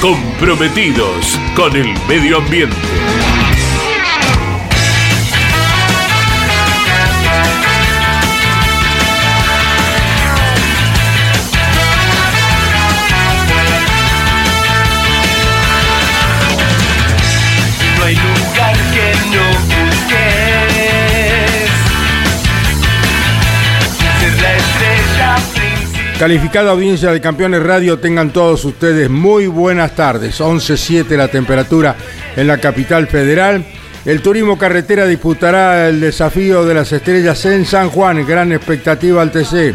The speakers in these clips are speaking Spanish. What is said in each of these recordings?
comprometidos con el medio ambiente. Calificada audiencia de Campeones Radio, tengan todos ustedes muy buenas tardes. 11.07 la temperatura en la capital federal. El turismo carretera disputará el desafío de las estrellas en San Juan. Gran expectativa al TC.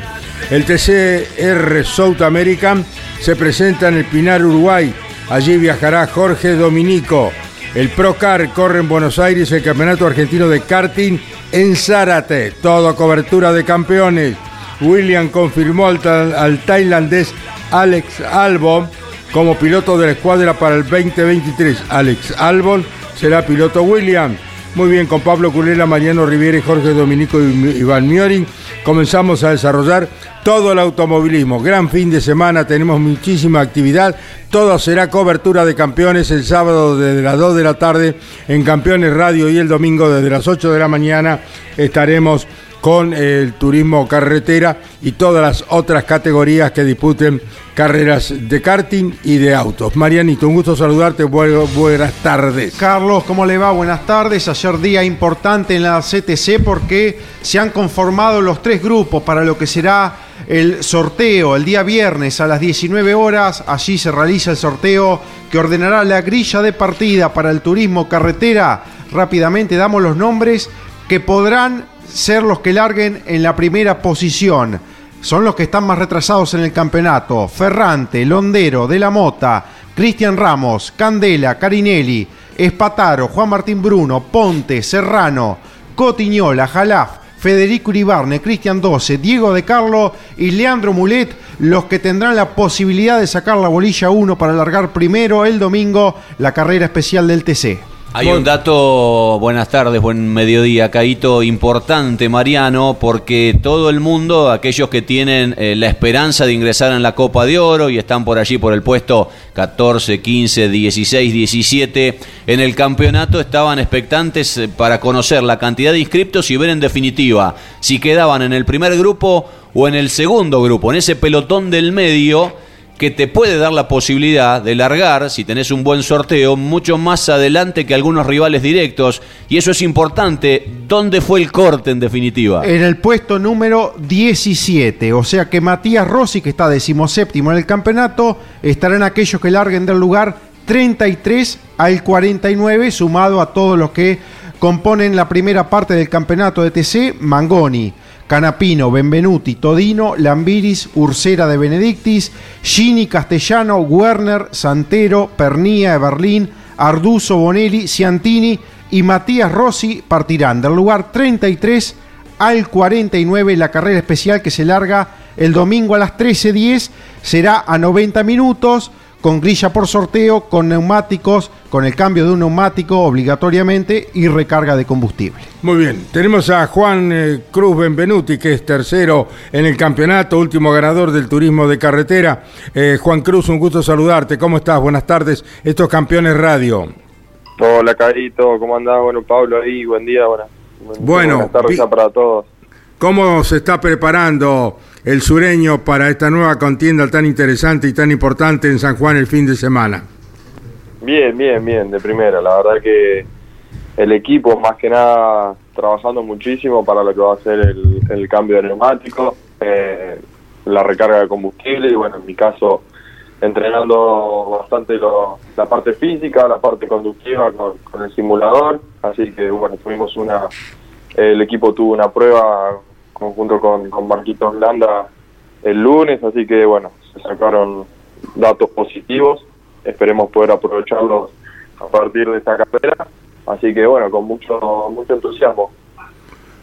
El TCR South American se presenta en el Pinar, Uruguay. Allí viajará Jorge Dominico. El Procar corre en Buenos Aires el Campeonato Argentino de Karting en Zárate. Todo cobertura de campeones. William confirmó al, al tailandés Alex Albon como piloto de la escuadra para el 2023. Alex Albon será piloto William. Muy bien, con Pablo Culela, Mariano Riviera y Jorge Dominico y Iván Miori comenzamos a desarrollar todo el automovilismo. Gran fin de semana, tenemos muchísima actividad. Todo será cobertura de campeones el sábado desde las 2 de la tarde en Campeones Radio y el domingo desde las 8 de la mañana estaremos con el turismo carretera y todas las otras categorías que disputen carreras de karting y de autos. Marianito, un gusto saludarte, bu- buenas tardes. Carlos, ¿cómo le va? Buenas tardes. Ayer día importante en la CTC porque se han conformado los tres grupos para lo que será el sorteo el día viernes a las 19 horas. Allí se realiza el sorteo que ordenará la grilla de partida para el turismo carretera. Rápidamente damos los nombres que podrán ser los que larguen en la primera posición. Son los que están más retrasados en el campeonato. Ferrante, Londero, De la Mota, Cristian Ramos, Candela, Carinelli, Espataro, Juan Martín Bruno, Ponte, Serrano, Cotiñola, Jalaf, Federico Uribarne, Cristian 12, Diego de Carlo y Leandro Mulet, los que tendrán la posibilidad de sacar la bolilla 1 para largar primero el domingo la carrera especial del TC. Hay un dato, buenas tardes, buen mediodía, Caito, importante, Mariano, porque todo el mundo, aquellos que tienen eh, la esperanza de ingresar en la Copa de Oro y están por allí por el puesto 14, 15, 16, 17 en el campeonato, estaban expectantes eh, para conocer la cantidad de inscriptos y ver en definitiva si quedaban en el primer grupo o en el segundo grupo, en ese pelotón del medio que te puede dar la posibilidad de largar, si tenés un buen sorteo, mucho más adelante que algunos rivales directos. Y eso es importante. ¿Dónde fue el corte en definitiva? En el puesto número 17, o sea que Matías Rossi, que está decimoséptimo en el campeonato, estarán aquellos que larguen del lugar 33 al 49, sumado a todos los que componen la primera parte del campeonato de TC, Mangoni. Canapino, Benvenuti, Todino, Lambiris, Ursera de Benedictis, Gini, Castellano, Werner, Santero, Pernía, Berlín, Arduzo, Bonelli, Ciantini y Matías Rossi partirán. Del lugar 33 al 49 la carrera especial que se larga el domingo a las 13.10 será a 90 minutos con grilla por sorteo, con neumáticos, con el cambio de un neumático obligatoriamente y recarga de combustible. Muy bien, tenemos a Juan eh, Cruz Benvenuti, que es tercero en el campeonato, último ganador del turismo de carretera. Eh, Juan Cruz, un gusto saludarte. ¿Cómo estás? Buenas tardes. Estos campeones radio. Hola, Carito, ¿cómo andás? Bueno, Pablo ahí, buen día, buena- buen- Bueno, buenas tardes para todos. ¿Cómo se está preparando el sureño para esta nueva contienda tan interesante y tan importante en San Juan el fin de semana? Bien, bien, bien, de primera. La verdad que el equipo, más que nada, trabajando muchísimo para lo que va a ser el, cambio de neumático, eh, la recarga de combustible y, bueno, en mi caso, entrenando bastante lo- la parte física, la parte conductiva con, con el simulador. Así que, bueno, tuvimos una. El equipo tuvo una prueba conjunto con, con Marquitos Landa el lunes, así que, bueno, se sacaron datos positivos. Esperemos poder aprovecharlos a partir de esta carrera. Así que, bueno, con mucho, mucho entusiasmo.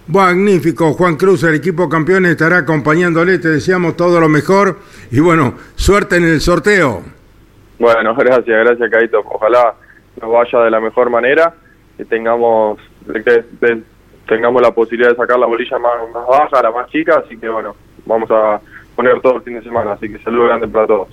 Magnífico, Juan Cruz, el equipo campeón estará acompañándole, te deseamos todo lo mejor y bueno, suerte en el sorteo. Bueno, gracias, gracias, Caito. Ojalá nos vaya de la mejor manera tengamos que de- tengamos la posibilidad de sacar la bolilla más, más baja, la más chica. Así que, bueno, vamos a poner todo el fin de semana. Así que saludos grandes para todos.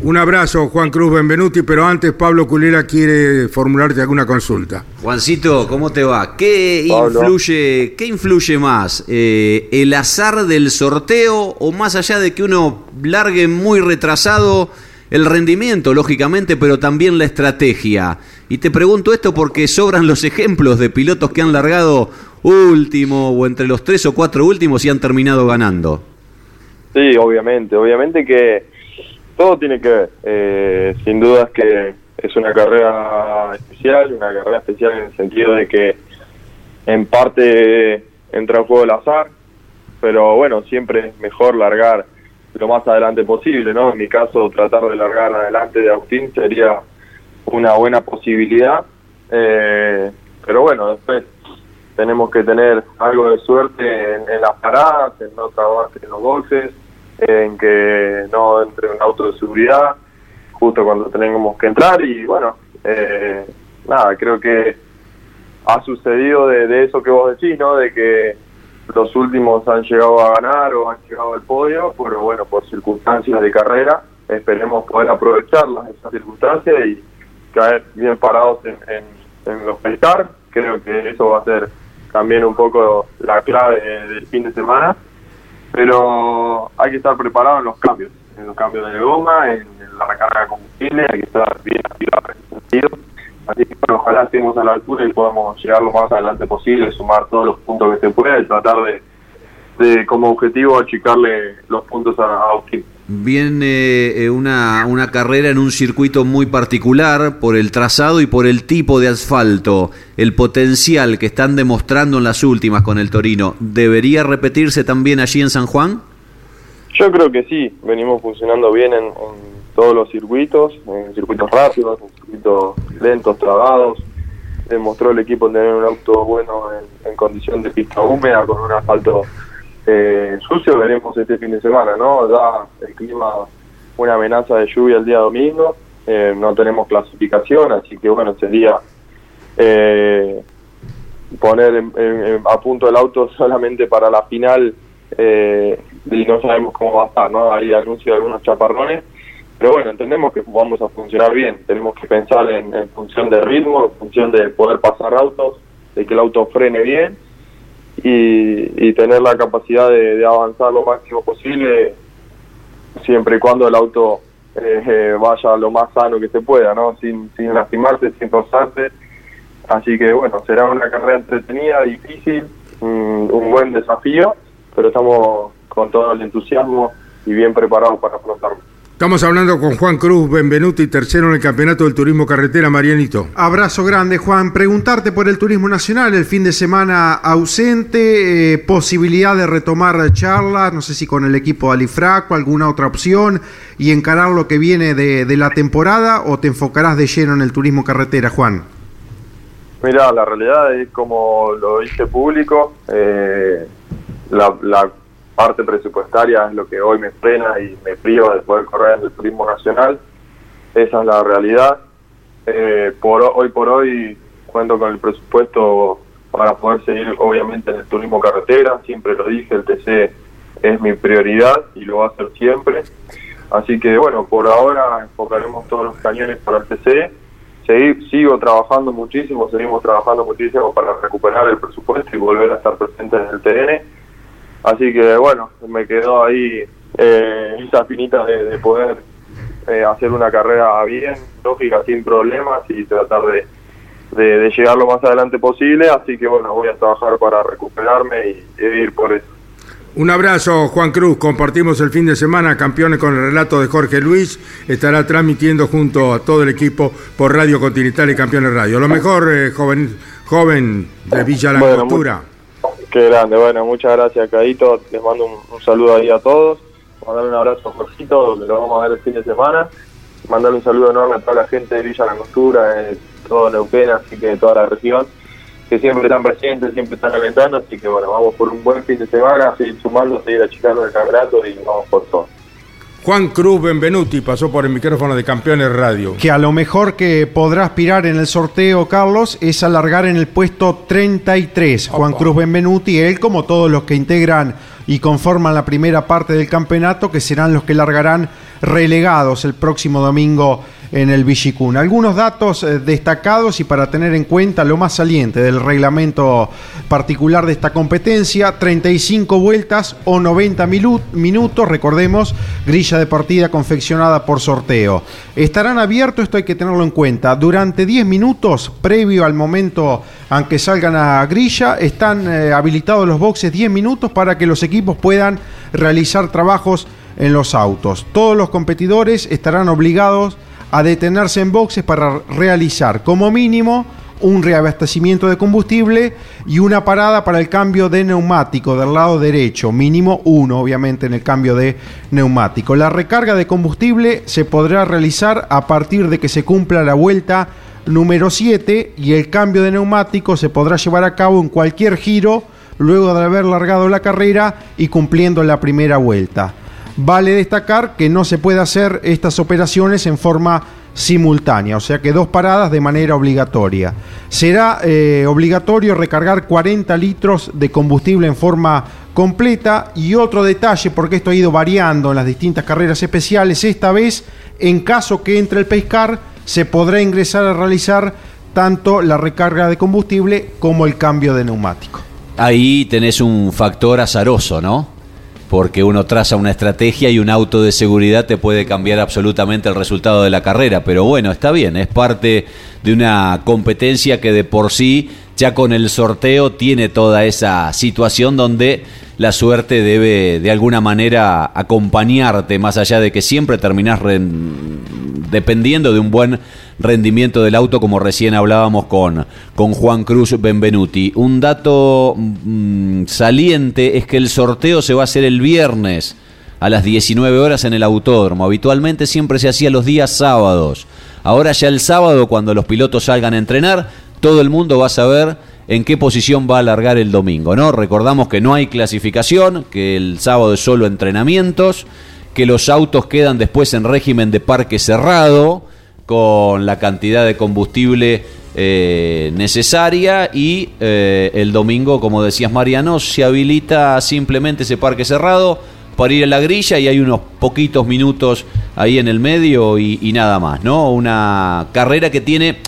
Un abrazo, Juan Cruz Benvenuti, pero antes Pablo Culera quiere formularte alguna consulta. Juancito, ¿cómo te va? ¿Qué Pablo. influye, ¿qué influye más? Eh, ¿El azar del sorteo o más allá de que uno largue muy retrasado el rendimiento, lógicamente, pero también la estrategia? Y te pregunto esto porque sobran los ejemplos de pilotos que han largado último o entre los tres o cuatro últimos y han terminado ganando. Sí, obviamente, obviamente que todo tiene que ver. Eh, sin duda es que es una carrera especial, una carrera especial en el sentido de que en parte entra en juego el azar, pero bueno, siempre es mejor largar lo más adelante posible, ¿no? En mi caso, tratar de largar adelante de Agustín sería una buena posibilidad, eh, pero bueno, después tenemos que tener algo de suerte en, las paradas, en no trabajar en los boxes, en que no entre un auto de seguridad justo cuando tenemos que entrar y bueno, eh, nada, creo que ha sucedido de, eso que vos decís, ¿no? De que los últimos han llegado a ganar o han llegado al podio, pero bueno, por circunstancias de carrera, esperemos poder aprovecharlas, esas circunstancias y caer bien parados en los pescar. Creo que eso va a ser también un poco la clave del fin de semana, pero hay que estar preparado en los cambios, en los cambios de goma, en, la recarga de combustible, hay que estar bien activado en ese sentido. Así que bueno, ojalá estemos a la altura y podamos llegar lo más adelante posible, sumar todos los puntos que se pueda y tratar de, de como objetivo achicarle los puntos a, a Austin. Viene eh, una, una carrera en un circuito muy particular por el trazado y por el tipo de asfalto, el potencial que están demostrando en las últimas con el Torino. ¿Debería repetirse también allí en San Juan? Yo creo que sí, venimos funcionando bien en, todos los circuitos, en circuitos rápidos, en circuitos lentos, trabados. Demostró el equipo tener un auto bueno en, en condición de pista húmeda, con un asfalto eh, sucio. Veremos este fin de semana, ¿no? Da el clima una amenaza de lluvia el día domingo. eh, no tenemos clasificación, así que bueno, sería eh, poner en- a punto el auto solamente para la final eh, y no sabemos cómo va a estar, ¿no? Hay anuncio de algunos chaparrones, pero bueno, entendemos que vamos a funcionar bien, tenemos que pensar en, en función de ritmo, en función de poder pasar autos, de que el auto frene bien y, y tener la capacidad de, avanzar lo máximo posible siempre y cuando el auto eh, eh, vaya lo más sano que se pueda, ¿no? Sin, sin lastimarse, sin rozarse. Así que bueno, será una carrera entretenida, difícil, un, un buen desafío, pero estamos con todo el entusiasmo y bien preparados para afrontarlo. Estamos hablando con Juan Cruz Benvenuti, tercero en el Campeonato del Turismo Carretera, Marianito. Abrazo grande, Juan. Preguntarte por el turismo nacional, el fin de semana ausente, eh, posibilidad de retomar charlas, no sé si con el equipo de Alifrac o alguna otra opción, y encarar lo que viene de, de la temporada, o te enfocarás de lleno en el turismo carretera, Juan. Mira, la realidad es como lo hice público, eh, la, la parte presupuestaria es lo que hoy me frena y me priva de poder correr en el turismo nacional. Esa es la realidad. Eh, por ho- hoy por hoy cuento con el presupuesto para poder seguir obviamente en el turismo carretera. Siempre lo dije, el TC es mi prioridad y lo va a ser siempre. Así que bueno, por ahora enfocaremos todos los cañones para el TC. Seguir, sigo trabajando muchísimo, seguimos trabajando muchísimo para recuperar el presupuesto y volver a estar presentes en el TN. Así que bueno, me quedó ahí eh, esa finita de, de poder eh, hacer una carrera bien, lógica, sin problemas y tratar de, de, de llegar lo más adelante posible. Así que bueno, voy a trabajar para recuperarme y, y ir por eso. Un abrazo, Juan Cruz. Compartimos el fin de semana, campeones con el relato de Jorge Luis. Estará transmitiendo junto a todo el equipo por Radio Continental y Campeones Radio. Lo mejor, eh, joven, joven de Villa La Bueno. Qué grande, bueno, muchas gracias, Caito. Les mando un, saludo ahí a todos. Mandarle un abrazo a Jorgito, donde lo vamos a ver el fin de semana. Mandarle un saludo enorme a toda la gente de Villa La Angostura, de todo Neuquén, así que de toda la región, que siempre están presentes, siempre están alentando. Así que bueno, vamos por un buen fin de semana, seguir sumando, seguir achicando el campeonato y vamos por todo. Juan Cruz Benvenuti pasó por el micrófono de Campeones Radio. Que a lo mejor que podrá aspirar en el sorteo, Carlos, es alargar en el puesto 33. Juan Cruz Benvenuti, él como todos los que integran y conforman la primera parte del campeonato, que serán los que largarán relegados el próximo domingo en el Villicún. Algunos datos eh, destacados y para tener en cuenta lo más saliente del reglamento particular de esta competencia, 35 vueltas o 90 milu- minutos, recordemos, grilla de partida confeccionada por sorteo. Estarán abiertos, esto hay que tenerlo en cuenta, durante 10 minutos previo al momento en que salgan a grilla, están eh, habilitados los boxes 10 minutos para que los equipos puedan realizar trabajos en los autos. Todos los competidores estarán obligados a detenerse en boxes para realizar como mínimo un reabastecimiento de combustible y una parada para el cambio de neumático del lado derecho, mínimo uno obviamente en el cambio de neumático. La recarga de combustible se podrá realizar a partir de que se cumpla la vuelta número 7 y el cambio de neumático se podrá llevar a cabo en cualquier giro luego de haber largado la carrera y cumpliendo la primera vuelta. Vale destacar que no se puede hacer estas operaciones en forma simultánea, o sea que dos paradas de manera obligatoria. Será eh, obligatorio recargar 40 litros de combustible en forma completa y otro detalle, porque esto ha ido variando en las distintas carreras especiales, esta vez en caso que entre el pescar se podrá ingresar a realizar tanto la recarga de combustible como el cambio de neumático. Ahí tenés un factor azaroso, ¿no? Porque uno traza una estrategia y un auto de seguridad te puede cambiar absolutamente el resultado de la carrera. Pero bueno, está bien, es parte de una competencia que de por sí, ya con el sorteo, tiene toda esa situación donde la suerte debe de alguna manera acompañarte, más allá de que siempre terminás dependiendo de un buen rendimiento del auto, como recién hablábamos con, con Juan Cruz Benvenuti. Un dato mm, saliente es que el sorteo se va a hacer el viernes a las 19 horas en el autódromo. Habitualmente siempre se hacía los días sábados. Ahora ya el sábado, cuando los pilotos salgan a entrenar, todo el mundo va a saber en qué posición va a alargar el domingo, ¿no? Recordamos que no hay clasificación, que el sábado es solo entrenamientos, que los autos quedan después en régimen de parque cerrado, con la cantidad de combustible eh, necesaria y eh, el domingo, como decías Mariano, se habilita simplemente ese parque cerrado para ir a la grilla y hay unos poquitos minutos ahí en el medio y, y nada más, ¿no? Una carrera que tiene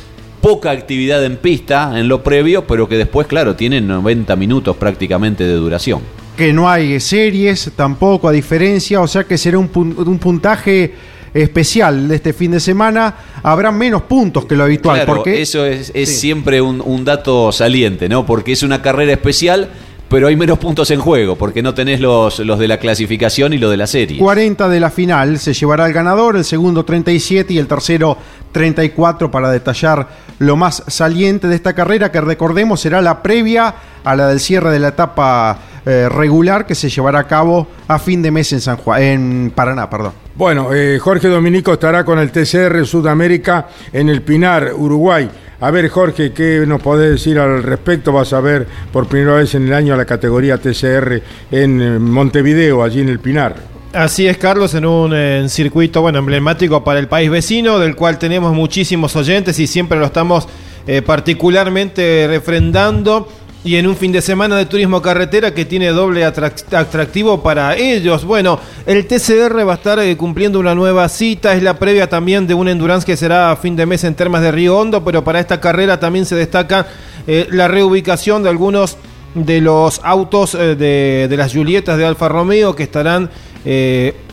poca actividad en pista en lo previo, pero que después, claro, tiene 90 minutos prácticamente de duración. Que no hay series tampoco, a diferencia, o sea que será un, pun- un puntaje especial de este fin de semana. Habrá menos puntos que lo habitual, Claro, porque eso es, es Sí. siempre un, un dato saliente, ¿no? Porque es una carrera especial, pero hay menos puntos en juego, porque no tenés los, los de la clasificación y los de la serie. 40 de la final se llevará el ganador, el segundo 37 y el tercero 34 para detallar lo más saliente de esta carrera que recordemos será la previa a la del cierre de la etapa eh, regular que se llevará a cabo a fin de mes en San Juan, en Paraná, perdón. Bueno, eh, Jorge Dominico estará con el TCR Sudamérica en el Pinar, Uruguay. A ver, Jorge, ¿qué nos podés decir al respecto? Vas a ver por primera vez en el año la categoría TCR en eh, Montevideo, allí en el Pinar. Así es, Carlos, en un circuito bueno emblemático para el país vecino, del cual tenemos muchísimos oyentes y siempre lo estamos eh, particularmente refrendando. Y en un fin de semana de turismo carretera que tiene doble atrac- atractivo para ellos. Bueno, el TCR va a estar eh, cumpliendo una nueva cita. Es la previa también de un endurance que será a fin de mes en Termas de Río Hondo. Pero para esta carrera también se destaca eh, la reubicación de algunos de los autos eh, de, de las Julietas de Alfa Romeo que estarán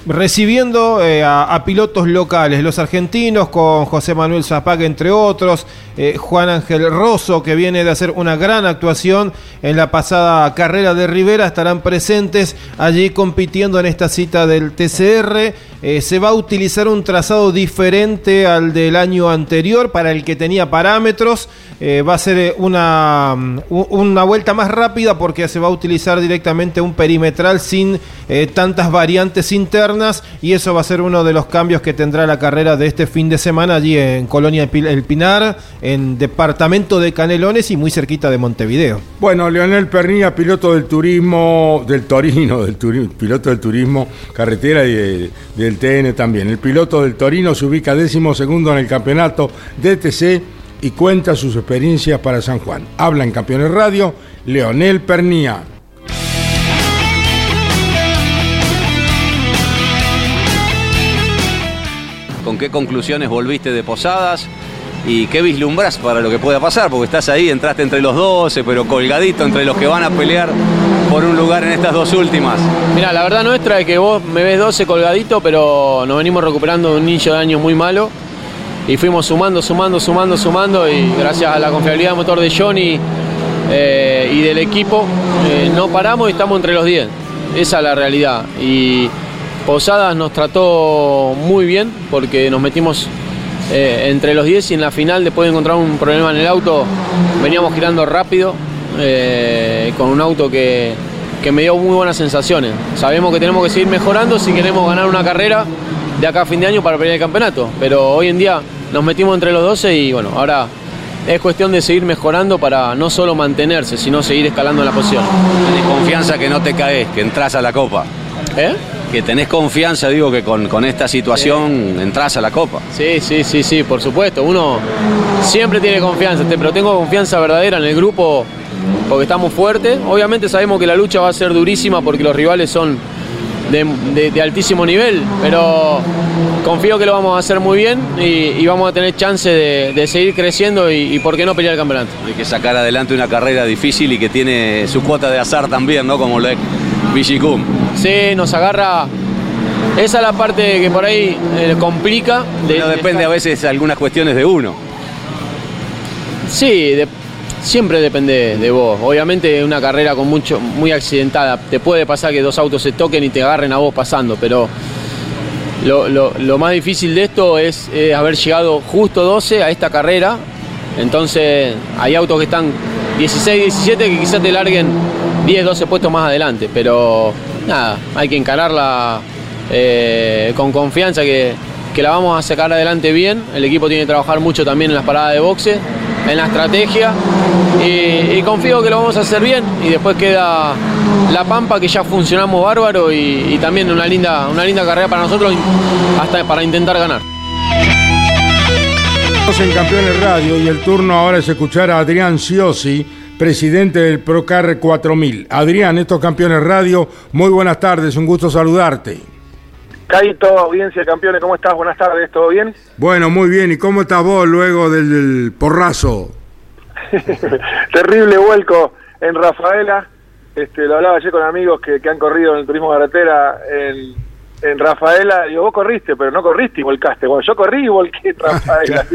recibiendo eh, a, pilotos locales, los argentinos con José Manuel Zapag entre otros, eh, Juan Ángel Rosso que viene de hacer una gran actuación en la pasada carrera de Rivera, estarán presentes allí compitiendo en esta cita del TCR. Eh, se va a utilizar un trazado diferente al del año anterior para el que tenía parámetros. Va a ser una, mm, una vuelta más rápida porque se va a utilizar directamente un perimetral sin tantas variantes internas y eso va a ser uno de los cambios que tendrá la carrera de este fin de semana allí en Colonia El Pinar, en departamento de Canelones y muy cerquita de Montevideo. Bueno, Leonel Pernilla, piloto del turismo, del Torino, del turi- piloto del turismo carretera y de- del TN también. El piloto del Torino se ubica décimo segundo en el campeonato DTC y cuenta sus experiencias para San Juan. Habla en Campeones Radio, Leonel Pernilla. ¿Con qué conclusiones volviste de Posadas? ¿Y qué vislumbras para lo que pueda pasar? Porque estás ahí, entraste entre los 12, pero colgadito entre los que van a pelear por un lugar en estas dos últimas. Mira, la verdad nuestra es que vos me ves 12 colgadito, pero nos venimos recuperando de un inicio de año muy malo. Y fuimos sumando, sumando, sumando, sumando. Y gracias a la confiabilidad del motor de Johnny eh, y del equipo, eh, no paramos y estamos entre los 10. Esa es la realidad. Y Posadas nos trató muy bien porque nos metimos eh, entre los 10 y en la final, después de encontrar un problema en el auto, veníamos girando rápido eh, con un auto que, que me dio muy buenas sensaciones. Sabemos que tenemos que seguir mejorando si queremos ganar una carrera de acá a fin de año para pelear el campeonato, pero hoy en día nos metimos entre los 12 y bueno, ahora es cuestión de seguir mejorando para no solo mantenerse, sino seguir escalando en la posición. Tenés confianza que no te caes, que entras a la copa. ¿Eh? Que tenés confianza, digo, que con, con esta situación entras a la copa. Sí, sí, sí, sí, por supuesto. Uno siempre tiene confianza, pero tengo confianza verdadera en el grupo porque estamos fuertes. Obviamente sabemos que la lucha va a ser durísima porque los rivales son de, de- de altísimo nivel, pero confío que lo vamos a hacer muy bien y, y vamos a tener chance de, de seguir creciendo y, y por qué no pelear el campeonato. Hay que sacar adelante una carrera difícil y que tiene su cuota de azar también, ¿no? Como lo es Vigicum. Sí, nos agarra... Esa es la parte que por ahí eh, complica. de- depende a veces algunas cuestiones de uno. Sí, de- siempre depende de vos. Obviamente una carrera con mucho, muy accidentada. Te puede pasar que dos autos se toquen y te agarren a vos pasando, pero lo, lo- lo más difícil de esto es eh, haber llegado justo 12 a esta carrera. Entonces hay autos que están 16, 17 que quizás te larguen 10, 12 puestos más adelante. Pero nada, hay que encararla eh, con confianza que, que la vamos a sacar adelante bien. El equipo tiene que trabajar mucho también en las paradas de boxe, en la estrategia. Y, confío que lo vamos a hacer bien. Y después queda La Pampa, que ya funcionamos bárbaro. Y, también una linda, una linda carrera para nosotros, hasta para intentar ganar. En Campeones Radio y el turno ahora es escuchar a Adrián Ciosi, presidente del Procar 4000. Adrián, estos Campeones Radio, muy buenas tardes, un gusto saludarte. Caito, audiencia campeones, ¿cómo estás? Buenas tardes, ¿todo bien? Bueno, muy bien, ¿y cómo estás vos luego del, del porrazo? Terrible vuelco en Rafaela. Este, lo hablaba ayer con amigos que, que han corrido en el turismo carretera en, en Rafaela. Digo, vos corriste, pero no corriste y volcaste. Bueno, yo corrí y volqué en Rafaela.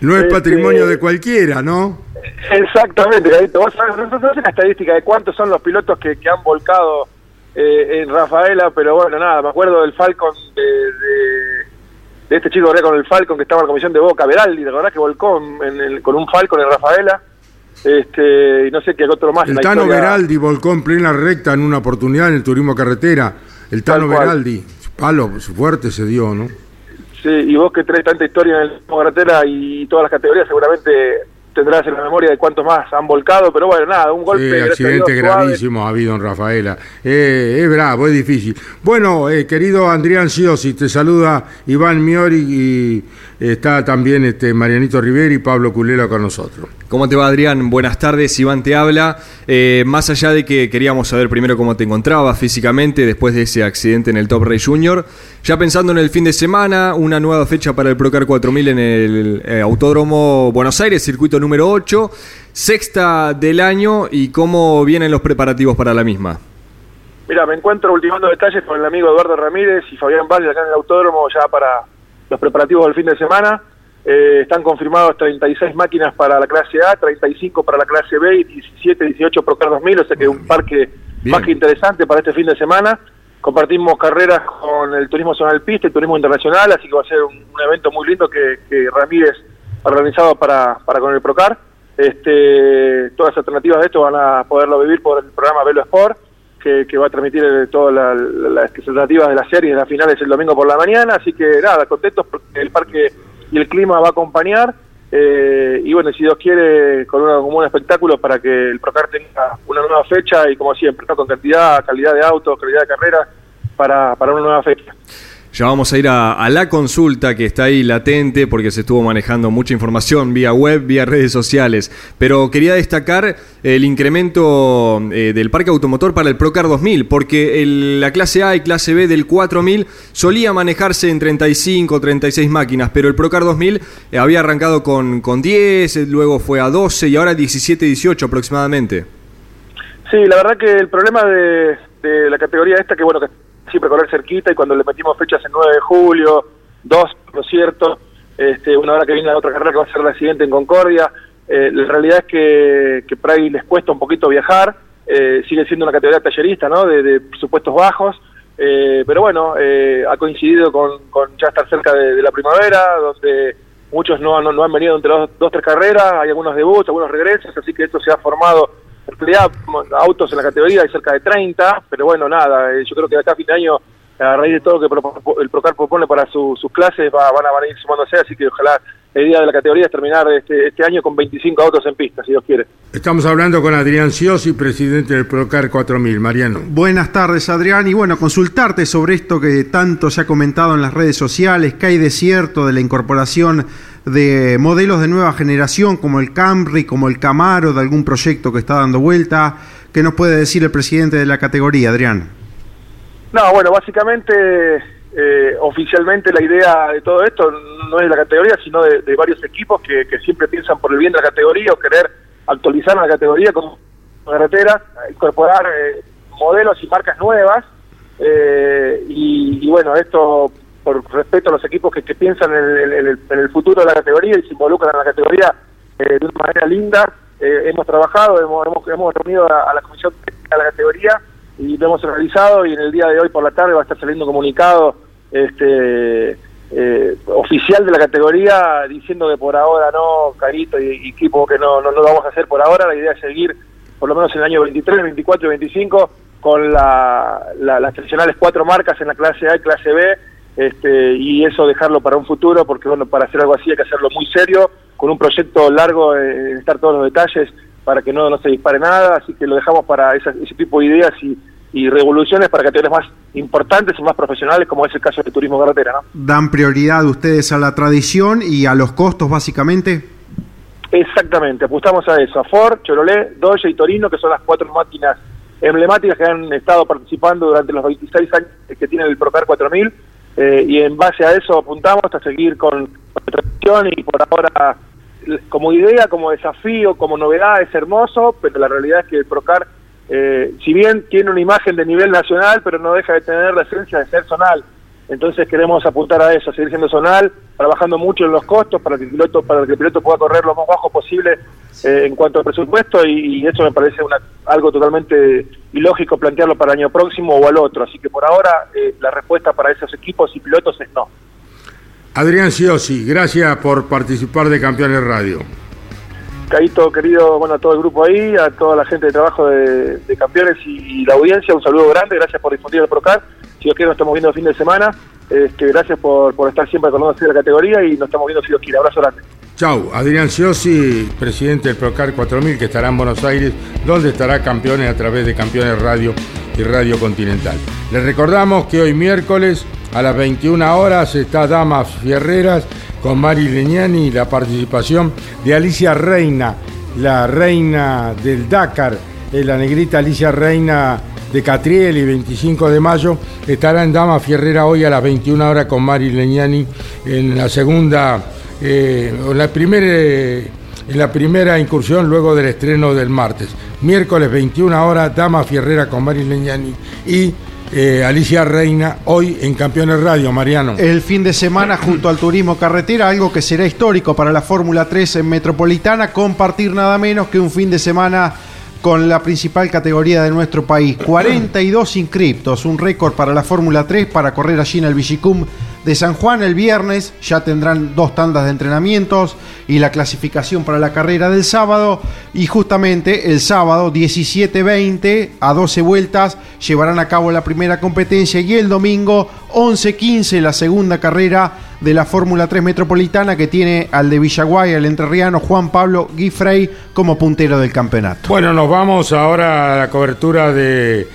No es Este- patrimonio de cualquiera, ¿no? Exactamente. Vos sabés, no la estadística de cuántos son los pilotos que, que han volcado eh, en Rafaela, pero bueno, nada, me acuerdo del Falcon de, de, de este chico que con el Falcon que estaba en la comisión de Boca, Veraldi, ¿te acordás que volcó en el- con un Falcon en Rafaela? Este, y no sé qué otro más. El Tano. Veraldi volcó en plena recta en una oportunidad en el turismo carretera. El Tano. Veraldi, palo fuerte se dio, ¿no? Sí, y vos que tenés tanta historia en el carretera y todas las categorías, seguramente tendrás en la memoria de cuántos más han volcado, pero bueno, nada, un golpe. Sí, gracias a accidentes Dios, suave. gravísimos ha habido en Rafaela. Eh, es bravo, es difícil. Bueno, eh, querido Adrián Ciosi, te saluda Iván Miori y está también este Marianito Rivera y Pablo Culela con nosotros. ¿Cómo te va Adrián? Buenas tardes, Iván te habla. Eh, más allá de que queríamos saber primero cómo te encontrabas físicamente después de ese accidente en el Top Race Junior, ya pensando en el fin de semana, una nueva fecha para el Procar 4000 en el eh, Autódromo Buenos Aires, circuito número 8, sexta del año y cómo vienen los preparativos para la misma. Mira, me encuentro ultimando detalles con el amigo Eduardo Ramírez y Fabián Valle acá en el autódromo ya para los preparativos del fin de semana. Eh, están confirmados 36 máquinas para la clase A, 35 para la clase B y 17, 18 Procar 2000, o sea que un parque más que interesante para este fin de semana. Compartimos carreras con el Turismo Zonal Pista y Turismo Internacional, así que va a ser un, un evento muy lindo que, que Ramírez ha organizado para, para con el Procar. Este, todas las alternativas de esto van a poderlo vivir por el programa Velo Sport, que, que va a transmitir eh, todas la- la- las alternativas de la serie, de las finales el domingo por la mañana, así que nada, contentos porque el parque y el clima va a acompañar, eh, y bueno, si Dios quiere, con, una- con un espectáculo para que el Procar tenga una nueva fecha y como siempre, ¿no? con cantidad, calidad de autos, calidad de carrera, para, para una nueva fecha. Ya vamos a ir a, la consulta que está ahí latente porque se estuvo manejando mucha información vía web, vía redes sociales. Pero quería destacar el incremento eh, del parque automotor para el Procar 2000 porque la clase A y clase B del 4000 solía manejarse en 35, 36 máquinas, pero el Procar 2000 eh, había arrancado con, con 10, eh, luego fue a 12 y ahora 17, 18 aproximadamente. Sí, la verdad que el problema de, de la categoría esta, que bueno, que siempre correr cerquita y cuando le metimos fechas el 9 de julio, 2, por cierto, este, una hora que viene la otra carrera que va a ser la siguiente en Concordia, eh, la realidad es que, que por ahí les cuesta un poquito viajar, eh, sigue siendo una categoría tallerista, ¿no? De, de presupuestos bajos, eh, pero bueno, eh, ha coincidido con, con ya estar cerca de, la primavera, donde muchos no, no, no han venido entre dos, dos, tres carreras, hay algunos debuts, algunos regresos, así que esto se ha formado en realidad autos en la categoría hay cerca de 30, pero bueno, nada, eh, yo creo que de acá a fin de año, a raíz de todo lo que el Procar propone para su- sus clases, va- van, a, van a ir sumándose, así que ojalá la idea de la categoría es terminar este, este año con 25 autos en pista, si Dios quiere. Estamos hablando con Adrián Ciosi, presidente del Procar 4000. Mariano. Buenas tardes, Adrián. Y bueno, consultarte sobre esto que tanto se ha comentado en las redes sociales, que hay desierto de la incorporación de modelos de nueva generación como el Camry, como el Camaro, de algún proyecto que está dando vuelta. ¿Qué nos puede decir el presidente de la categoría, Adrián? No, bueno, básicamente, eh, oficialmente la idea de todo esto no es de la categoría, sino de, varios equipos que, siempre piensan por el bien de la categoría o querer actualizar la categoría como carretera, incorporar eh, modelos y marcas nuevas. eh, y bueno, esto por respeto a los equipos que, piensan en el, en el- futuro de la categoría y se involucran en la categoría eh, de una manera linda. Eh, hemos trabajado, hemos, hemos, hemos reunido a, la comisión de la categoría y lo hemos realizado y en el día de hoy por la tarde va a estar saliendo un comunicado este eh, oficial de la categoría diciendo que por ahora no, Carito y, equipo que no, no, lo vamos a hacer por ahora, la idea es seguir por lo menos en el año 23, 24 y 25 con la- las tradicionales cuatro marcas en la clase A y clase B este, y eso dejarlo para un futuro porque bueno, para hacer algo así hay que hacerlo muy serio, con un proyecto largo eh, estar todos los detalles para que no, no se dispare nada, así que lo dejamos para esa- ese tipo de ideas y, y revoluciones para categorías más importantes y más profesionales, como es el caso del turismo carretera. ¿no? ¿Dan prioridad ustedes a la tradición y a los costos, básicamente? Exactamente, apostamos a eso, a Ford, Chevrolet, Dodge y Torino, que son las cuatro máquinas emblemáticas que han estado participando durante los 26 años que tiene el Procar 4000, eh, y en base a eso apuntamos a seguir con, la tradición y por ahora l- como idea, como desafío, como novedad es hermoso, pero la realidad es que el Procar, eh, si bien tiene una imagen de nivel nacional, pero no deja de tener la esencia de ser zonal. Entonces queremos apuntar a eso, seguir siendo zonal, trabajando mucho en los costos para que el piloto, para que el piloto pueda correr lo más bajo posible eh, en cuanto al presupuesto y, y eso me parece una, algo totalmente ilógico plantearlo para el año próximo o al otro. Así que por ahora eh, la respuesta para esos equipos y pilotos es no. Adrián Ciosi, gracias por participar de Campeones Radio. Caíto, querido, bueno, a todo el grupo ahí, a toda la gente de trabajo de, de campeones y, y la audiencia, un saludo grande, gracias por difundir el Procar. Si Dios quiere, nos estamos viendo fin de semana. Este, gracias por, por estar siempre acordándose de la categoría y nos estamos viendo si Dios quiere. Abrazo grande. Chau, Adrián Ciosi, presidente del Procar 4000, que estará en Buenos Aires, donde estará Campeones a través de Campeones Radio y Radio Continental. Les recordamos que hoy miércoles a las 21 horas está Damas Fierreras con Mari Leñani y la participación de Alicia Reina, la reina del Dakar, eh, la negrita Alicia Reina de Catriel y 25 de mayo, estará en Dama Fierrera hoy a las 21 horas con Mari Leñani en la segunda, eh, en la primera, en la primera incursión luego del estreno del martes. miércoles 21 horas, Dama Fierrera con Mari Leñani y eh, Alicia Reina, hoy en Campeones Radio, Mariano. El fin de semana junto al turismo carretera, algo que será histórico para la Fórmula 3 en Metropolitana, compartir nada menos que un fin de semana con la principal categoría de nuestro país. 42 inscriptos, un récord para la Fórmula 3 para correr allí en el Vigicum de San Juan el viernes. Ya tendrán dos tandas de entrenamientos y la clasificación para la carrera del sábado. Y justamente el sábado 17-20 a 12 vueltas llevarán a cabo la primera competencia y el domingo 11-15 la segunda carrera de la Fórmula 3 Metropolitana que tiene al de Villaguay, el entrerriano Juan Pablo Guifrey como puntero del campeonato. Bueno, nos vamos ahora a la cobertura de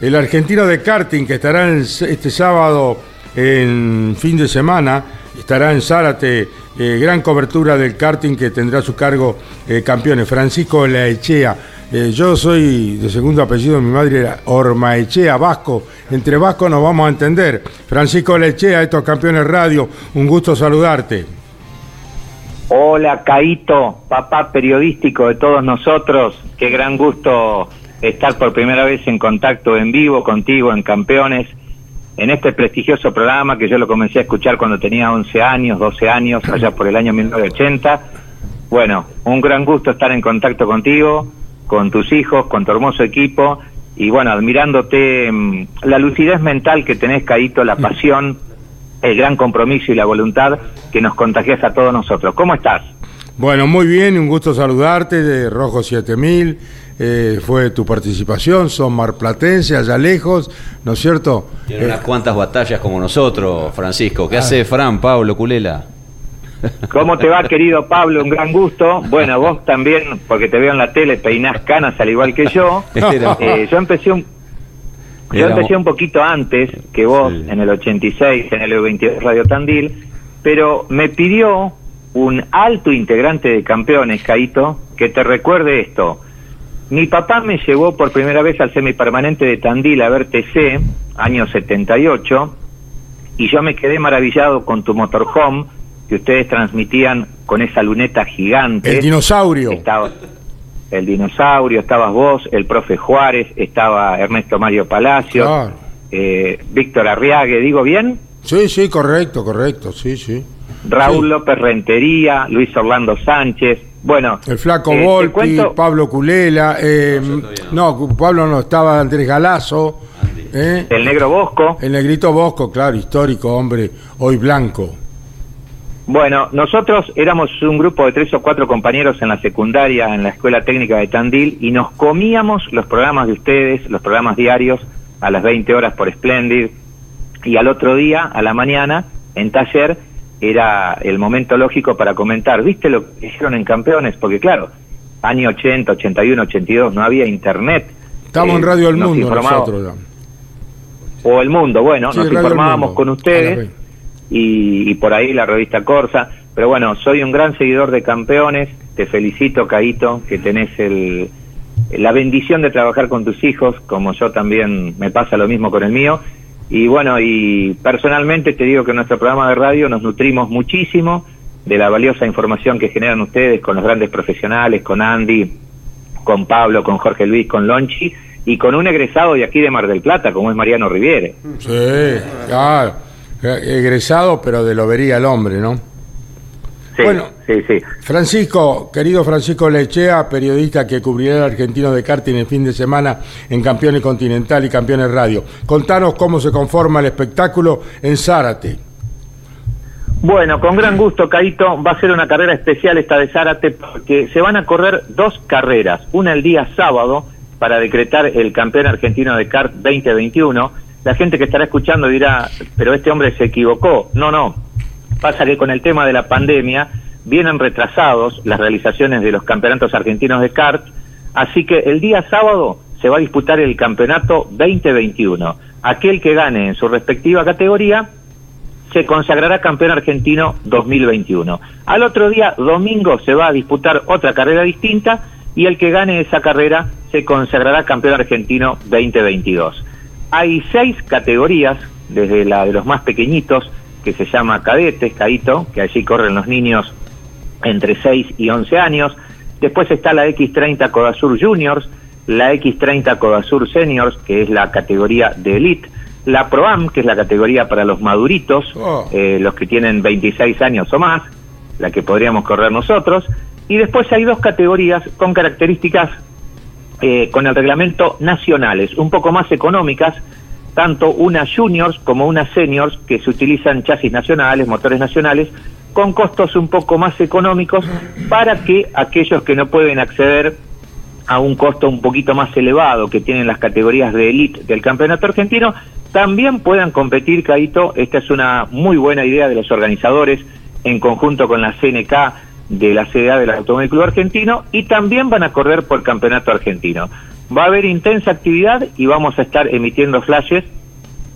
el argentino de karting que estará este sábado en fin de semana. Estará en Zárate, eh, gran cobertura del karting que tendrá a su cargo eh, campeones. Francisco Laechea. Eh, yo soy de segundo apellido, mi madre era Ormaechea, vasco. Entre vascos nos vamos a entender. Francisco Laechea, estos campeones radio, un gusto saludarte. Hola, Caito, papá periodístico de todos nosotros. Qué gran gusto estar por primera vez en contacto en vivo contigo en Campeones, en este prestigioso programa que yo lo comencé a escuchar cuando tenía 11 años, 12 años, allá por el año 1980. Bueno, un gran gusto estar en contacto contigo, con tus hijos, con tu hermoso equipo y bueno, admirándote mm, la lucidez mental que tenés, Caito, la pasión, el gran compromiso y la voluntad que nos contagias a todos nosotros. ¿Cómo estás? Bueno, muy bien, un gusto saludarte de Rojo 7000. Eh, fue tu participación, son marplatense, allá lejos, ¿no es cierto? Tiene Eh, unas cuantas batallas como nosotros, Francisco. ¿Qué hace Fran, Pablo, Culela? ¿Cómo te va, querido Pablo? Un gran gusto. Bueno, vos también, porque te veo en la tele, peinás canas al igual que yo. Eh, yo empecé un... Yo empecé un poquito antes que vos, Sí. en el 86, en el 22 Radio Tandil, pero me pidió un alto integrante de campeones, Caito, que te recuerde esto. Mi papá me llevó por primera vez al semipermanente de Tandil a ver TC, año 78, y yo me quedé maravillado con tu motorhome que ustedes transmitían con esa luneta gigante. el dinosaurio. Estaba el dinosaurio, estabas vos, el profe Juárez, estaba Ernesto Mario Palacio, Claro. eh, Víctor Arriague, ¿digo bien? Sí, sí, correcto, correcto, sí, sí. Raúl Sí. López Rentería, Luis Orlando Sánchez. Bueno, El flaco eh, Volpi, cuento- Pablo Culela, eh, no, Pablo no, estaba Andrés Galazo, eh, el negro Bosco. el negrito Bosco, claro, histórico, hombre, hoy blanco. Bueno, nosotros éramos un grupo de tres o cuatro compañeros en la secundaria, en la Escuela Técnica de Tandil, y nos comíamos los programas de ustedes, los programas diarios, a las 20 horas por Splendid, y al otro día, a la mañana, en taller, era el momento lógico para comentar, ¿viste lo que hicieron en Campeones? Porque claro, año 80, 81, 82, no había internet. Estamos Eh, en Radio El Mundo nosotros. ya. O El Mundo, bueno, Sí, nos Radio informábamos Mundo, con ustedes 20. y, y por ahí la revista Corsa. Pero bueno, soy un gran seguidor de campeones. Te felicito, Caito, que tenés el, la bendición de trabajar con tus hijos, como yo también me pasa lo mismo con el mío. Y bueno, y personalmente te digo que en nuestro programa de radio nos nutrimos muchísimo de la valiosa información que generan ustedes con los grandes profesionales, con Andy, con Pablo, con Jorge Luis, con Lonchi y con un egresado de aquí de Mar del Plata, como es Mariano Riviere. Sí, claro, egresado, pero de lo vería el hombre, ¿no? Sí, Bueno. sí, sí. Francisco, querido Francisco Lechea, periodista que cubrirá el argentino de karting el fin de semana en Campeones Continental y Campeones Radio. Contanos cómo se conforma el espectáculo en Zárate. Bueno, con gran gusto, Caito. Va a ser una carrera especial esta de Zárate porque se van a correr dos carreras. Una el día sábado para decretar el campeón argentino de kart 2021. La gente que estará escuchando dirá, pero este hombre se equivocó. No, no. Pasa que con el tema de la pandemia vienen retrasados las realizaciones de los campeonatos argentinos de kart. Así que el día sábado se va a disputar el campeonato 2021. Aquel que gane en su respectiva categoría se consagrará campeón argentino 2021. Al otro día, domingo, se va a disputar otra carrera distinta y el que gane esa carrera se consagrará campeón argentino 2022. Hay seis categorías, desde la de los más pequeñitos, que se llama cadetes, caíto, que allí corren los niños entre 6 y 11 años. Después está la X30 Codasur Juniors, la X30 Codasur Seniors, que es la categoría de Elite, la ProAm, que es la categoría para los maduritos, Oh. eh, los que tienen 26 años o más, la que podríamos correr nosotros, y después hay dos categorías con características eh, con el reglamento nacionales, un poco más económicas, tanto una juniors como una seniors, que se utilizan chasis nacionales, motores nacionales, con costos un poco más económicos para que aquellos que no pueden acceder a un costo un poquito más elevado que tienen las categorías de elite del campeonato argentino, también puedan competir, Caito. Esta es una muy buena idea de los organizadores en conjunto con la CNK de la CDA del Automóvil Club Argentino y también van a correr por el campeonato argentino. Va a haber intensa actividad y vamos a estar emitiendo flashes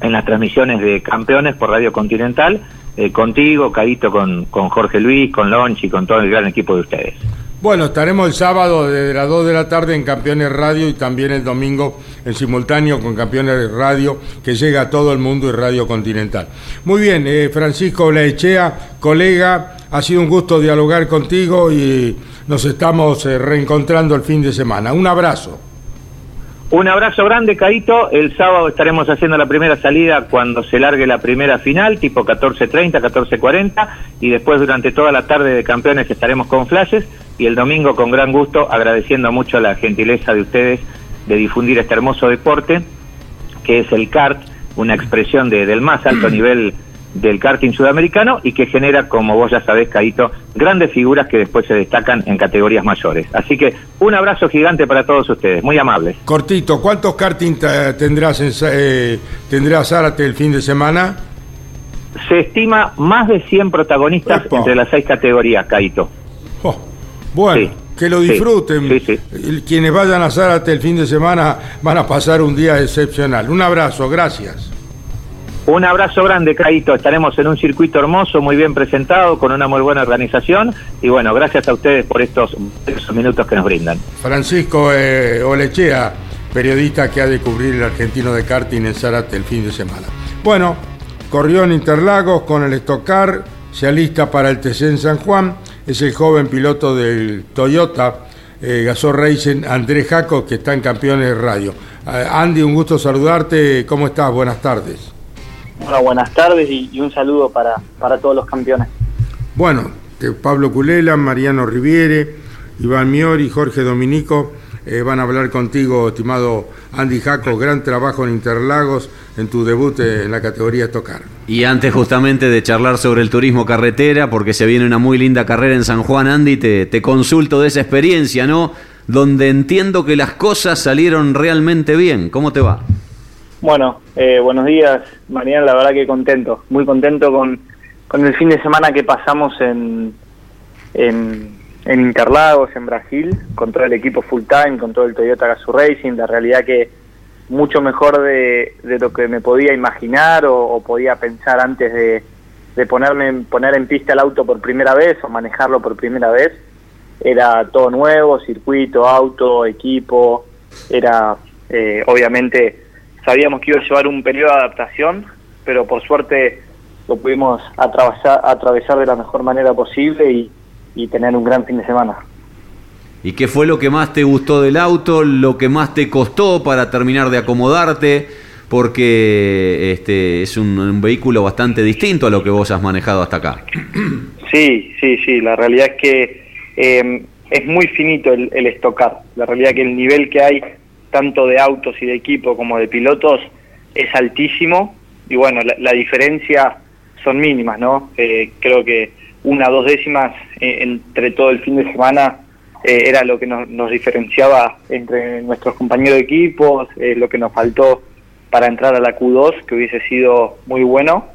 en las transmisiones de campeones por Radio Continental, eh, contigo, Caito, con, con Jorge Luis, con Lonchi, con todo el gran equipo de ustedes. Bueno, estaremos el sábado desde las 2 de la tarde en Campeones Radio y también el domingo en simultáneo con Campeones Radio que llega a todo el mundo y Radio Continental. Muy bien, eh, Francisco Laechea, colega, ha sido un gusto dialogar contigo y nos estamos eh, reencontrando el fin de semana. Un abrazo. Un abrazo grande, Caito. El sábado estaremos haciendo la primera salida cuando se largue la primera final, tipo 14.30, 14.40, y después durante toda la tarde de campeones estaremos con flashes, y el domingo con gran gusto agradeciendo mucho la gentileza de ustedes de difundir este hermoso deporte, que es el kart, una expresión de, del más alto nivel del karting sudamericano y que genera, como vos ya sabés, Caito, grandes figuras que después se destacan en categorías mayores. Así que un abrazo gigante para todos ustedes, muy amables. Cortito, ¿cuántos karting te- tendrás, en, eh, tendrá Zárate el fin de semana? Se estima más de 100 protagonistas Epa. entre las seis categorías, Caito. Oh, bueno, Sí, que lo disfruten. sí, sí. El- Quienes vayan a Zárate el fin de semana van a pasar un día excepcional. Un abrazo, gracias. Un abrazo grande, Caito. Estaremos en un circuito hermoso, muy bien presentado, con una muy buena organización. Y bueno, gracias a ustedes por estos, minutos que nos brindan. Francisco eh, Olechea, periodista que ha de cubrir el argentino de karting en Zárate el fin de semana. Bueno, corrió en Interlagos con el Estocar, se alista para el TC en San Juan, es el joven piloto del Toyota eh, Gasol Racing, Andrés Jaco, que está en Campeones Radio. Eh, Andy, un gusto saludarte, ¿cómo estás? Buenas tardes. Bueno, buenas tardes y, y un saludo para, para todos los campeones. Bueno, Pablo Culela, Mariano Riviere, Iván Miori, Jorge Dominico eh, van a hablar contigo, estimado Andy Jaco. Gran trabajo en Interlagos en tu debut eh, en la categoría Tocar. Y antes justamente de charlar sobre el turismo carretera, porque se viene una muy linda carrera en San Juan, Andy, te, te consulto de esa experiencia, ¿no? Donde entiendo que las cosas salieron realmente bien. ¿Cómo te va? Bueno, eh, buenos días, Mariana. La verdad que contento, muy contento con, con el fin de semana que pasamos en, en, en Interlagos, en Brasil, con todo el equipo full time, con todo el Toyota Gazoo Racing. La realidad que mucho mejor de, de lo que me podía imaginar o, podía pensar antes de, de ponerme poner en pista el auto por primera vez o manejarlo por primera vez. Era todo nuevo, circuito, auto, equipo. Era, eh, obviamente, sabíamos que iba a llevar un periodo de adaptación, pero por suerte lo pudimos atravesar, atravesar de la mejor manera posible y, y tener un gran fin de semana. ¿Y qué fue lo que más te gustó del auto? ¿Lo que más te costó para terminar de acomodarte? Porque este es un, un vehículo bastante distinto a lo que vos has manejado hasta acá. Sí, sí, sí, la realidad es que eh, es muy finito el, el estocar. La realidad que el nivel que hay, tanto de autos y de equipo como de pilotos, es altísimo. Y bueno, la, la diferencia son mínimas, ¿no? Eh, creo que una dos décimas eh, entre todo el fin de semana eh, era lo que nos, nos diferenciaba entre nuestros compañeros de equipos, lo que nos faltó para entrar a la Q2, que hubiese sido muy bueno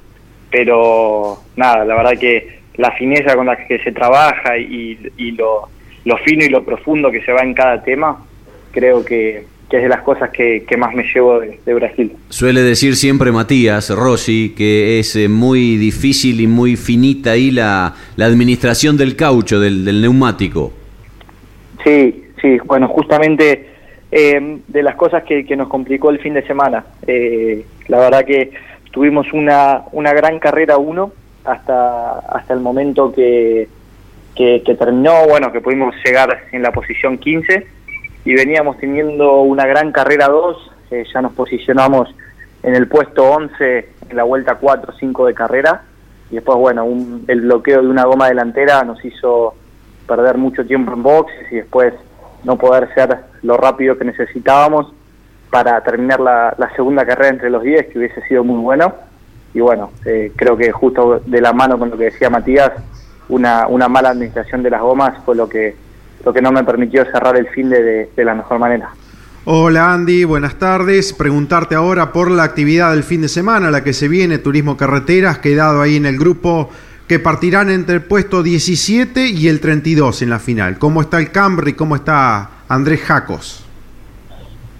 pero nada, la verdad que la fineza con la que se trabaja y, y lo, lo fino y lo profundo que se va en cada tema, creo que, que es de las cosas que, que más me llevo de, de Brasil. Suele decir siempre Matías Rossi que es eh, muy difícil y muy finita ahí la, la administración del caucho, del, del neumático. Sí, sí, bueno, justamente eh, de las cosas que, que nos complicó el fin de semana. Eh, la verdad que tuvimos una, una gran carrera uno hasta, hasta el momento que, que, que terminó, bueno, que pudimos llegar en la posición 15 y veníamos teniendo una gran carrera 2, eh, ya nos posicionamos en el puesto 11 en la vuelta 4 5 de carrera y después bueno, un- el bloqueo de una goma delantera nos hizo perder mucho tiempo en boxes y después no poder ser lo rápido que necesitábamos para terminar la, la segunda carrera entre los 10, que hubiese sido muy bueno. Y bueno, eh, creo que justo de la mano con lo que decía Matías, una, una mala administración de las gomas fue lo que, lo que no me permitió cerrar el fin de, de- de la mejor manera. Hola Andy, buenas tardes. Preguntarte ahora por la actividad del fin de semana, la que se viene, Turismo Carreteras, quedado ahí en el grupo que partirán entre el puesto 17 y el 32 en la final. ¿Cómo está el Camry? ¿Cómo está Andrés Jacos?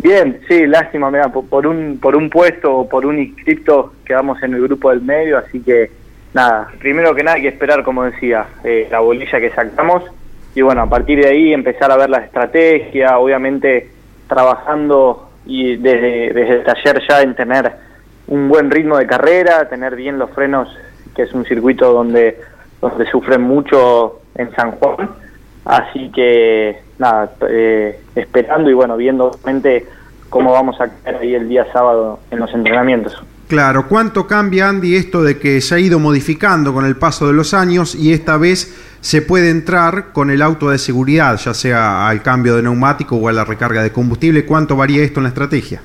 Bien, sí, lástima, mira, por, por un por un puesto o por un inscripto quedamos en el grupo del medio, así que nada, primero que nada hay que esperar, como decía, eh, la bolilla que sacamos y bueno, a partir de ahí empezar a ver la estrategia, obviamente trabajando y desde, desde el taller ya en tener un buen ritmo de carrera, tener bien los frenos, que es un circuito donde, donde sufren mucho en San Juan. Así que nada, eh, esperando y bueno, viendo obviamente cómo vamos a caer ahí el día sábado en los entrenamientos. Claro, ¿cuánto cambia Andy esto de que se ha ido modificando con el paso de los años y esta vez se puede entrar con el auto de seguridad, ya sea al cambio de neumático o a la recarga de combustible? ¿Cuánto varía esto en la estrategia?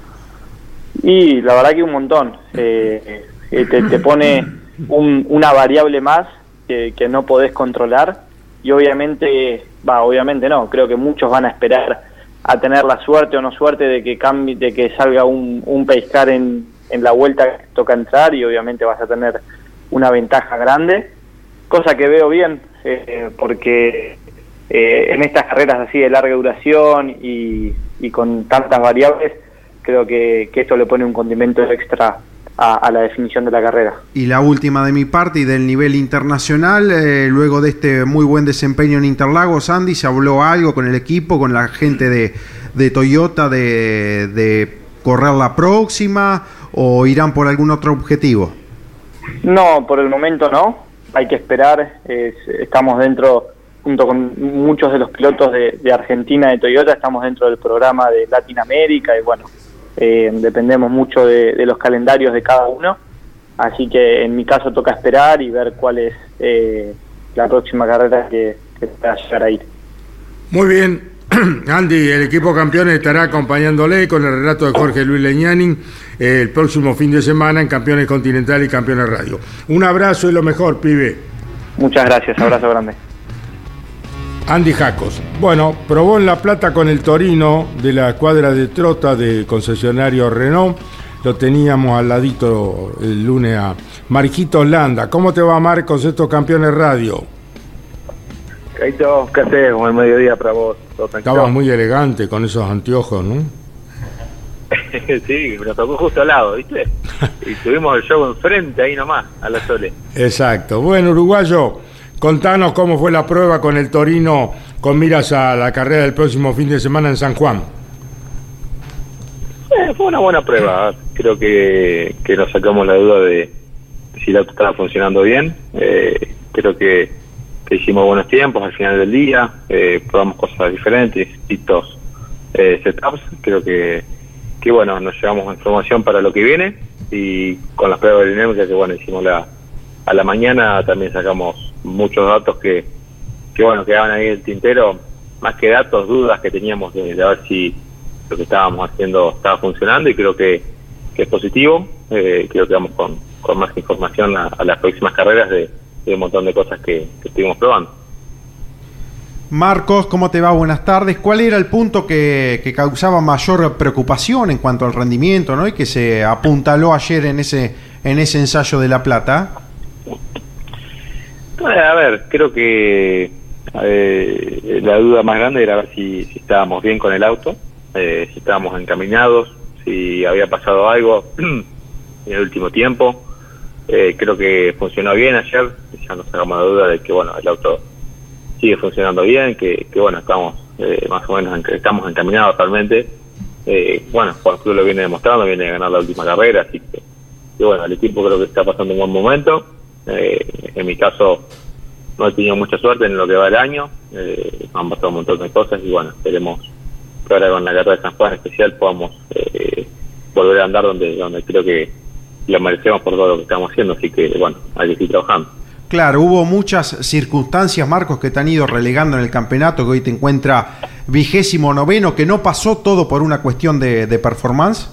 Y la verdad que un montón. Eh, eh, te, pone un- una variable más que, que no podés controlar y obviamente, va, obviamente no, creo que muchos van a esperar a tener la suerte o no suerte de que cambie, de que salga un, un pescar en, en la vuelta toca entrar y obviamente vas a tener una ventaja grande, cosa que veo bien eh, porque eh, en estas carreras así de larga duración y, con tantas variables, creo que, esto le pone un condimento extra a, la definición de la carrera. Y la última de mi parte y del nivel internacional, eh, luego de este muy buen desempeño en Interlagos, Andy, ¿se habló algo con el equipo, con la gente de, Toyota de correr la próxima o irán por algún otro objetivo? No, por el momento no, hay que esperar, es- estamos dentro, junto con muchos de los pilotos de, de Argentina de Toyota, estamos dentro del programa de Latinoamérica y bueno, eh, dependemos mucho de, de los calendarios de cada uno, así que en mi caso toca esperar y ver cuál es eh, la próxima carrera que, que pueda llegar a ir. Muy bien. Andy, el equipo campeones estará acompañándole con el relato de Jorge Luis Leñani eh, el próximo fin de semana en Campeones Continental y Campeones Radio. Un abrazo y lo mejor, pibe. Muchas gracias, abrazo grande. Andy Jacos. Bueno, probó en La Plata con el Torino de la escuadra de Trota de concesionario Renault. Lo teníamos al ladito el lunes a Marquito Landa. ¿Cómo te va, Marcos, estos campeones radio? Caito, ¿qué haces? Buen mediodía para vos. Estabas muy elegante con esos anteojos, ¿no? sí, lo tocó justo al lado, ¿viste? y tuvimos el show enfrente ahí nomás, a la Sole. Exacto. Bueno, uruguayo, contanos cómo fue la prueba con el Torino con miras a la carrera del próximo fin de semana en San Juan. Eh, fue una buena prueba. Creo que, que nos sacamos la duda de si el auto estaba funcionando bien. Eh, creo que, que hicimos buenos tiempos al final del día. Eh, probamos cosas diferentes, distintos eh, setups. Creo que, que, bueno, nos llevamos información para lo que viene. Y con las pruebas aerodinámicas que, bueno, hicimos la, a la mañana, también sacamos muchos datos que, que bueno, quedaban ahí en el tintero. Más que datos, dudas que teníamos de, de ver si lo que estábamos haciendo estaba funcionando y creo que, que es positivo. Eh, creo que vamos con, con más información a, a las próximas carreras de, de un montón de cosas que, que estuvimos probando. Marcos, ¿cómo te va? Buenas tardes. ¿Cuál era el punto que, causaba mayor preocupación en cuanto al rendimiento ¿no? y que se apuntaló ayer en ese, en ese ensayo de La Plata? Eh, A ver, creo que eh, la duda más grande era ver si, si estábamos bien con el auto, eh, si estábamos encaminados, si había pasado algo en el último tiempo. Eh, creo que funcionó bien ayer, ya nos sacamos la duda de que bueno el auto sigue funcionando bien, que, bueno estamos eh, más o menos en- estamos encaminados realmente. Eh, bueno, Juan Cruz lo viene demostrando, viene a ganar la última carrera, así que, bueno, el equipo creo que está pasando un buen momento. Eh, en mi caso no he tenido mucha suerte en lo que va el año, eh, han pasado un montón de cosas y bueno, esperemos que ahora con la carrera de San Juan especial podamos eh, volver a andar donde, donde creo que lo merecemos por todo lo que estamos haciendo, así que bueno, hay que seguir trabajando. Claro, hubo muchas circunstancias, Marcos, que te han ido relegando en el campeonato, que hoy te encuentra vigésimo noveno, que no pasó todo por una cuestión de, de performance.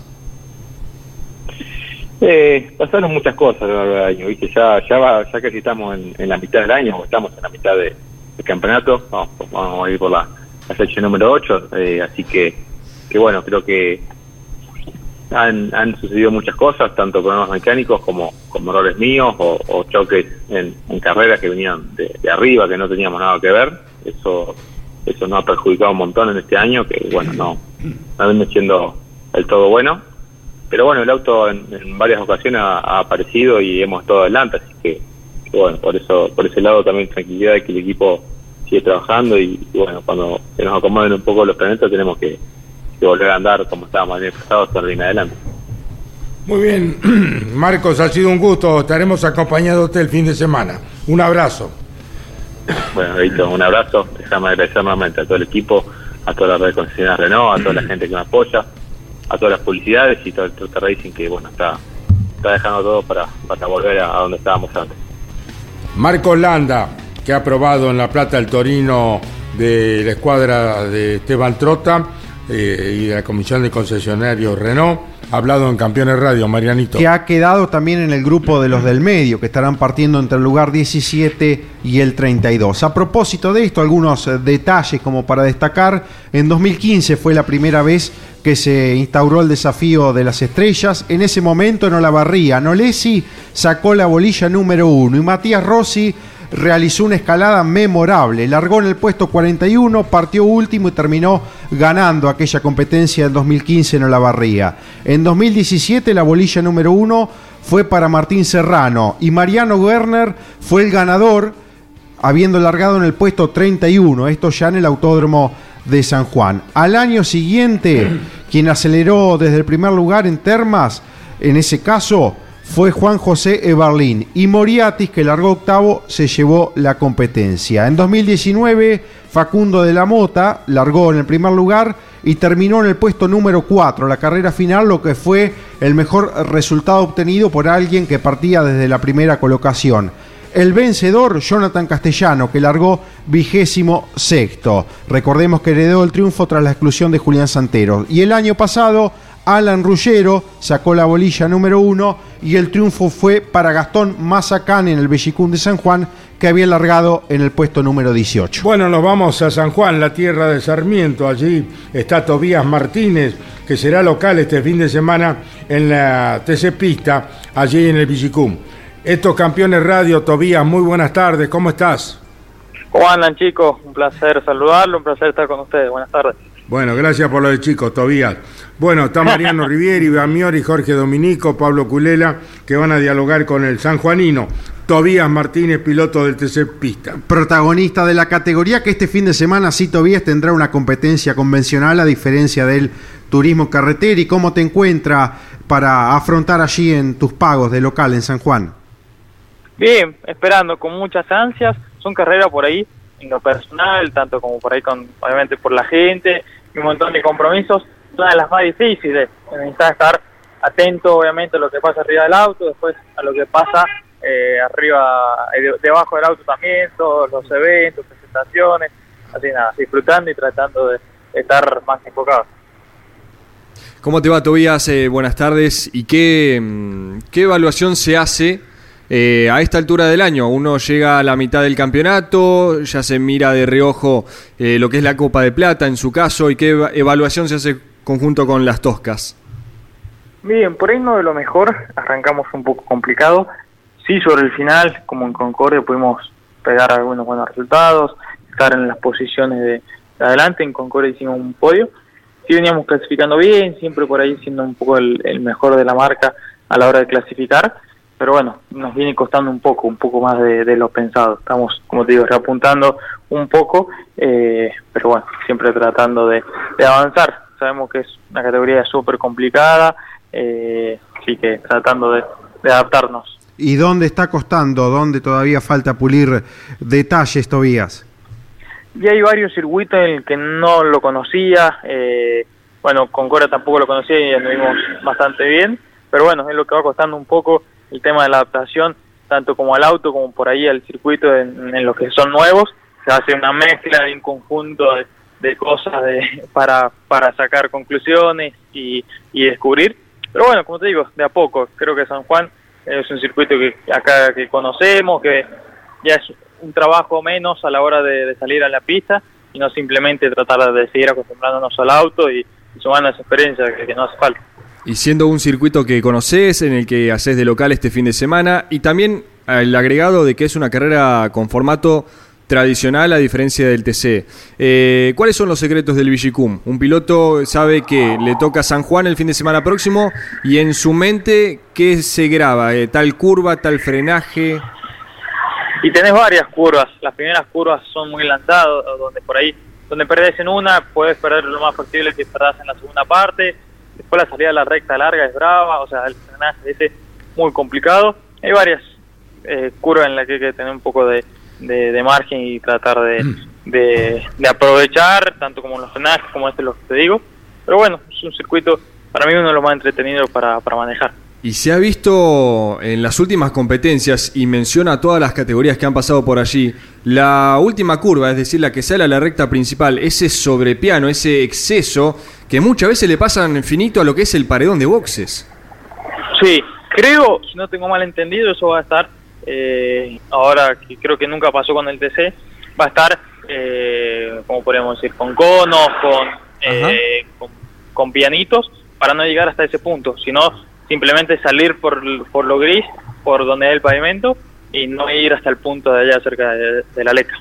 Eh, pasaron muchas cosas a lo largo del año, ¿viste? Ya, ya, va, ya casi estamos en, la mitad del año, o estamos en la mitad de- del campeonato, vamos, vamos a ir por la, la fecha número 8, así que, que bueno, creo que han, han sucedido muchas cosas, tanto problemas mecánicos como, como errores míos o, choques en, carreras que venían de, de arriba, que no teníamos nada que ver. Eso eso nos ha perjudicado un montón en este año, que bueno, no, no viene siendo del todo bueno. Pero bueno, el auto en, varias ocasiones ha, aparecido y hemos estado adelante, así que, que bueno, por eso por ese lado también tranquilidad de que el equipo sigue trabajando y, y bueno, cuando se nos acomoden un poco los planetas tenemos que, que volver a andar como estábamos el año pasado, hasta en adelante. Muy bien, Marcos, ha sido un gusto. Estaremos acompañándote el fin de semana. Un abrazo. Bueno, Víctor, un abrazo. Déjame agradecer nuevamente a todo el equipo, a toda la red de Renault, a toda la gente que me apoya, a todas las publicidades y todo el Truta Racing que, bueno, está, está dejando todo para, para volver a, a donde estábamos antes. Marcos Landa, que ha probado en La Plata el Torino de la escuadra de Esteban Trota eh, y de la Comisión de Concesionarios Renault, ha hablado en Campeones Radio, Marianito. que ha quedado también en el grupo de los del medio, que estarán partiendo entre el lugar 17 y el 32. A propósito de esto, algunos eh, detalles como para destacar. En 2015 fue la primera vez que se instauró el desafío de las estrellas. En ese momento en Olavarría, Nolesi sacó la bolilla número uno y Matías Rossi realizó una escalada memorable. Largó en el puesto 41, partió último y terminó ganando aquella competencia del 2015 en Olavarría. En 2017 la bolilla número uno fue para Martín Serrano y Mariano Werner fue el ganador habiendo largado en el puesto 31, esto ya en el autódromo de San Juan. Al año siguiente, quien aceleró desde el primer lugar en Termas, en ese caso, fue Juan José Eberlín y Moriatis, que largó octavo, se llevó la competencia. En 2019, Facundo de la Mota largó en el primer lugar y terminó en el puesto número 4, la carrera final, lo que fue el mejor resultado obtenido por alguien que partía desde la primera colocación. El vencedor, Jonathan Castellano, que largó vigésimo sexto. Recordemos que heredó el triunfo tras la exclusión de Julián Santero. Y el año pasado, Alan Ruggero sacó la bolilla número uno y el triunfo fue para Gastón Mazacán en el Bellicún de San Juan, que había largado en el puesto número 18. Bueno, nos vamos a San Juan, la tierra de Sarmiento. Allí está Tobías Martínez, que será local este fin de semana en la TC Pista, allí en el Villicum. Estos campeones radio, Tobías, muy buenas tardes, ¿cómo estás? ¿Cómo andan chicos? Un placer saludarlo, un placer estar con ustedes. Buenas tardes. Bueno, gracias por lo de chicos, Tobías. Bueno, está Mariano Rivieri, Iván Miori, Jorge Dominico, Pablo Culela, que van a dialogar con el sanjuanino. Tobías Martínez, piloto del TC Pista. Protagonista de la categoría que este fin de semana sí Tobías tendrá una competencia convencional a diferencia del turismo carretera. ¿Y cómo te encuentra para afrontar allí en tus pagos de local en San Juan? Bien, esperando con muchas ansias. Son carreras por ahí en lo personal, tanto como por ahí con, obviamente por la gente un montón de compromisos. Una de las más difíciles. Necesitas estar atento, obviamente, a lo que pasa arriba del auto, después a lo que pasa eh, arriba, eh, de- debajo del auto también, todos los eventos, presentaciones, así nada, disfrutando y tratando de, de estar más enfocado. ¿Cómo te va, Tobías? Eh, buenas tardes. ¿Y qué, mm, qué evaluación se hace eh, a esta altura del año? Uno llega a la mitad del campeonato, ya se mira de reojo eh, lo que es la Copa de Plata en su caso, ¿y qué eva- evaluación se hace conjunto con las Toscas? Bien, por ahí no de lo mejor, arrancamos un poco complicado. Sí, sobre el final, como en Concordia, pudimos pegar algunos buenos resultados, estar en las posiciones de, de adelante. En Concordia hicimos un podio. Sí veníamos clasificando bien, siempre por ahí siendo un poco el mejor de la marca a la hora de clasificar. Pero bueno, nos viene costando un poco, un poco más de, de lo pensado. Estamos, como te digo, reapuntando un poco, eh, pero bueno, siempre tratando de, de avanzar. Sabemos que es una categoría súper complicada, eh, así que tratando de, de adaptarnos. ¿Y dónde está costando? ¿Dónde todavía falta pulir detalles, Tobías? y hay varios circuitos en el que no lo conocía, eh, bueno, con Cora tampoco lo conocía y anduvimos bastante bien, pero bueno, es lo que va costando un poco el tema de la adaptación, tanto como al auto como por ahí al circuito en, en los que son nuevos, se hace una mezcla de un conjunto de, cosas de, para, para sacar conclusiones y, y descubrir, pero bueno, como te digo, de a poco, creo que San Juan es un circuito que acá que conocemos, que ya es un trabajo menos a la hora de, de salir a la pista y no simplemente tratar de seguir acostumbrándonos al auto y, y sumando esa experiencia que, que no hace falta. Y siendo un circuito que conoces, en el que haces de local este fin de semana, y también el agregado de que es una carrera con formato tradicional a diferencia del TC. Eh, ¿Cuáles son los secretos del Vigicum? Un piloto sabe que le toca San Juan el fin de semana próximo y en su mente, ¿qué se graba? Eh, ¿Tal curva, tal frenaje? Y tenés varias curvas. Las primeras curvas son muy lanzadas, donde por ahí, donde perdés en una, puedes perder lo más posible que perdás en la segunda parte. Después la salida a la recta larga es brava, o sea, el frenaje ese es muy complicado. Hay varias eh, curvas en las que hay que tener un poco de, de, de margen y tratar de, de, de aprovechar, tanto como los frenajes, como este lo que te digo. Pero bueno, es un circuito, para mí uno de los más entretenidos para, para manejar. Y se ha visto en las últimas competencias, y menciona todas las categorías que han pasado por allí, la última curva, es decir, la que sale a la recta principal, ese sobrepiano, ese exceso, que muchas veces le pasan finito a lo que es el paredón de boxes. Sí, creo, si no tengo mal entendido, eso va a estar, eh, ahora que creo que nunca pasó con el TC, va a estar, eh, como podemos decir, con conos, con, eh, con, con pianitos, para no llegar hasta ese punto, sino simplemente salir por, por lo gris, por donde hay el pavimento, y no ir hasta el punto de allá cerca de, de la leca.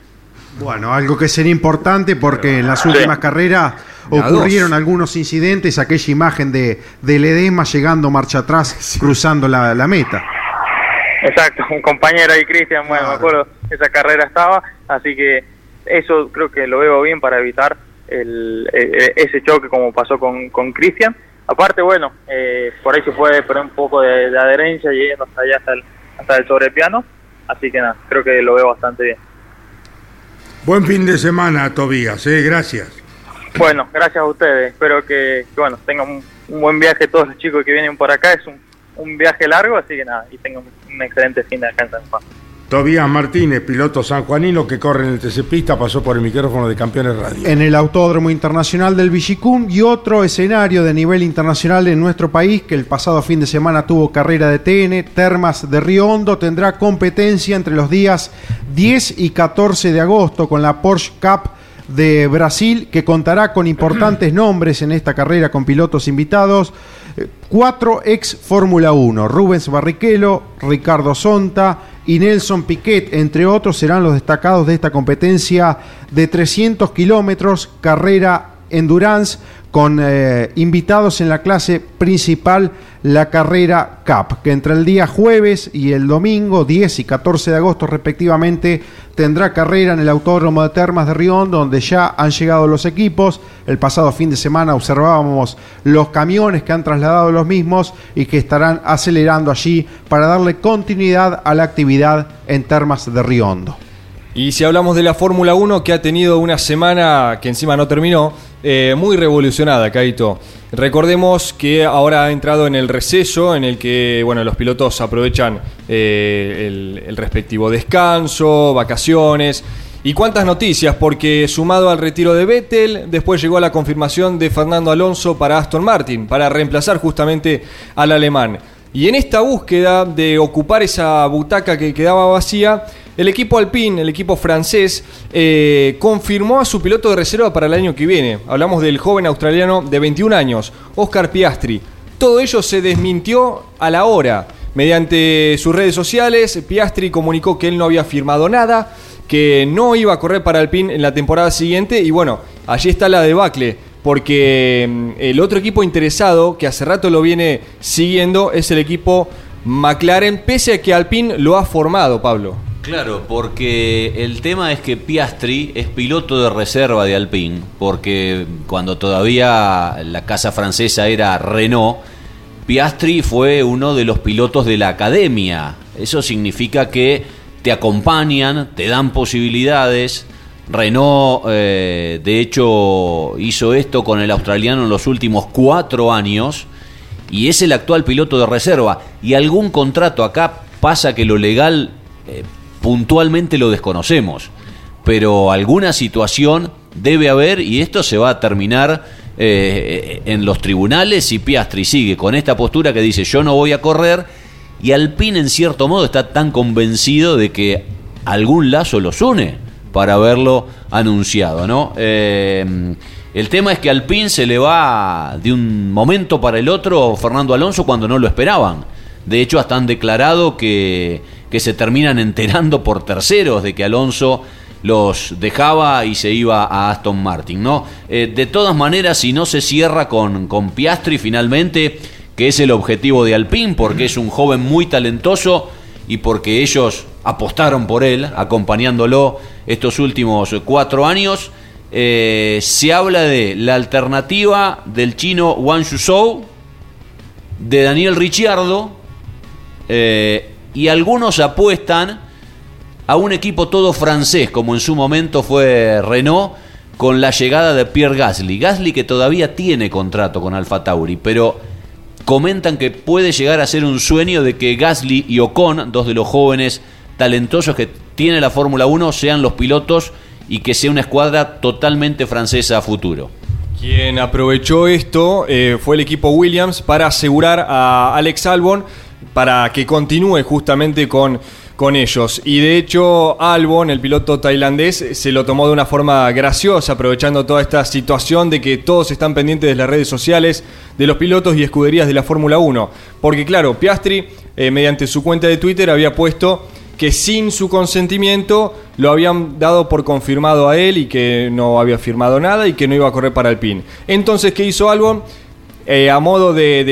Bueno, algo que sería importante porque en las últimas carreras ocurrieron algunos incidentes, aquella imagen de, del edema llegando marcha atrás, cruzando la, la meta. Exacto, un compañero ahí, Cristian, bueno, me acuerdo, esa carrera estaba, así que eso creo que lo veo bien para evitar el, eh, ese choque como pasó con, con Cristian. Aparte, bueno, eh, por ahí se puede poner un poco de, de adherencia llegando hasta allá, hasta el, hasta el sobrepiano, así que nada, creo que lo veo bastante bien. Buen fin de semana, Tobías, eh, gracias. Bueno, gracias a ustedes, espero que, que, bueno, tengan un, un buen viaje todos los chicos que vienen por acá, es un, un viaje largo, así que nada, y tengan un, un excelente fin de acá en San Juan. Tobías Martínez, piloto sanjuanino que corre en el TC Pista, pasó por el micrófono de Campeones Radio. En el Autódromo Internacional del Villicum y otro escenario de nivel internacional en nuestro país que el pasado fin de semana tuvo carrera de TN, Termas de Río Hondo tendrá competencia entre los días 10 y 14 de agosto con la Porsche Cup de Brasil que contará con importantes nombres en esta carrera con pilotos invitados. Eh, Cuatro ex Fórmula 1, Rubens Barrichello, Ricardo Sonta y Nelson Piquet, entre otros, serán los destacados de esta competencia de 300 kilómetros, carrera endurance, con eh, invitados en la clase principal, la carrera Cup, que entre el día jueves y el domingo, 10 y 14 de agosto respectivamente, tendrá carrera en el Autódromo de Termas de Rión, donde ya han llegado los equipos. El pasado fin de semana observábamos los camiones que han trasladado los mismos y que estarán acelerando allí para darle continuidad a la actividad en Termas de Riondo. Y si hablamos de la Fórmula 1, que ha tenido una semana que encima no terminó, eh, muy revolucionada, Caito. Recordemos que ahora ha entrado en el receso, en el que bueno, los pilotos aprovechan eh, el, el respectivo descanso, vacaciones. Y cuántas noticias, porque sumado al retiro de Vettel, después llegó la confirmación de Fernando Alonso para Aston Martin, para reemplazar justamente al alemán. Y en esta búsqueda de ocupar esa butaca que quedaba vacía, el equipo Alpine, el equipo francés, eh, confirmó a su piloto de reserva para el año que viene. Hablamos del joven australiano de 21 años, Oscar Piastri. Todo ello se desmintió a la hora. Mediante sus redes sociales, Piastri comunicó que él no había firmado nada, que no iba a correr para Alpine en la temporada siguiente y bueno, allí está la debacle porque mm, el otro equipo interesado que hace rato lo viene siguiendo es el equipo McLaren, pese a que Alpine lo ha formado, Pablo. Claro, porque el tema es que Piastri es piloto de reserva de Alpine, porque cuando todavía la casa francesa era Renault, Piastri fue uno de los pilotos de la academia. Eso significa que te acompañan, te dan posibilidades, Renault, eh, de hecho, hizo esto con el australiano en los últimos cuatro años y es el actual piloto de reserva. Y algún contrato acá pasa que lo legal eh, puntualmente lo desconocemos, pero alguna situación debe haber y esto se va a terminar eh, en los tribunales y Piastri sigue con esta postura que dice yo no voy a correr y Alpine en cierto modo está tan convencido de que algún lazo los une para haberlo anunciado, ¿no? Eh, el tema es que Alpine se le va de un momento para el otro Fernando Alonso cuando no lo esperaban. De hecho, hasta han declarado que, que se terminan enterando por terceros de que Alonso los dejaba y se iba a Aston Martin, ¿no? Eh, de todas maneras, si no se cierra con, con Piastri finalmente, que es el objetivo de Alpine, porque es un joven muy talentoso y porque ellos apostaron por él, acompañándolo estos últimos cuatro años, eh, se habla de la alternativa del chino Wang Shuzhou, de Daniel Ricciardo, eh, y algunos apuestan a un equipo todo francés, como en su momento fue Renault, con la llegada de Pierre Gasly. Gasly que todavía tiene contrato con Alfa Tauri, pero comentan que puede llegar a ser un sueño de que Gasly y Ocon, dos de los jóvenes talentosos que tiene la Fórmula 1, sean los pilotos y que sea una escuadra totalmente francesa a futuro. Quien aprovechó esto eh, fue el equipo Williams para asegurar a Alex Albon para que continúe justamente con, con ellos. Y de hecho, Albon, el piloto tailandés, se lo tomó de una forma graciosa, aprovechando toda esta situación de que todos están pendientes de las redes sociales, de los pilotos y escuderías de la Fórmula 1. Porque claro, Piastri, eh, mediante su cuenta de Twitter, había puesto que sin su consentimiento lo habían dado por confirmado a él y que no había firmado nada y que no iba a correr para el PIN. Entonces, ¿qué hizo Albon? Eh, a modo de,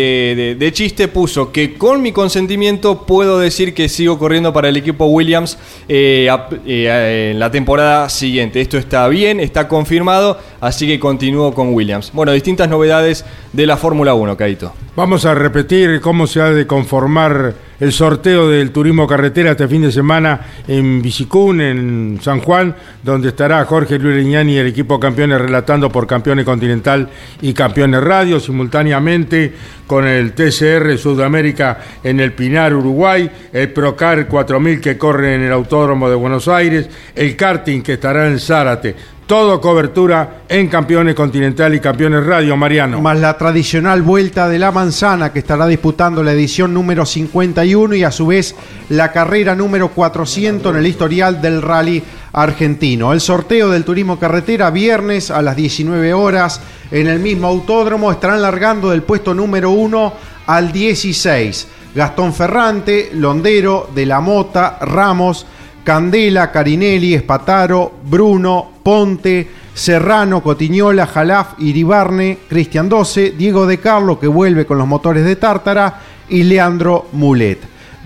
de- chiste puso que con mi consentimiento puedo decir que sigo corriendo para el equipo Williams eh, eh, en la temporada siguiente. Esto está bien, está confirmado, así que continúo con Williams. Bueno, distintas novedades de la Fórmula 1, Caito. Vamos a repetir cómo se ha de conformar el sorteo del turismo carretera este fin de semana en Bicicún, en San Juan, donde estará Jorge Luis Leñani y el equipo campeones relatando por Campeones Continental y Campeones Radio, simultáneamente con el TCR Sudamérica en el Pinar, Uruguay, el Procar 4000 que corre en el Autódromo de Buenos Aires, el karting que estará en Zárate. Todo cobertura en Campeones Continental y Campeones Radio, Mariano. Más la tradicional Vuelta de la Manzana que estará disputando la edición número 51 y a su vez la carrera número 400 en el historial del rally argentino. El sorteo del turismo carretera viernes a las 19 horas en el mismo autódromo estarán largando del puesto número 1 al 16. Gastón Ferrante, Londero, De la Mota, Ramos, Candela, Carinelli, Espataro, Bruno, Ponte, Serrano, Cotiñola, Jalaf, Iribarne, Cristian 12, Diego De Carlo que vuelve con los motores de Tártara y Leandro Mulet.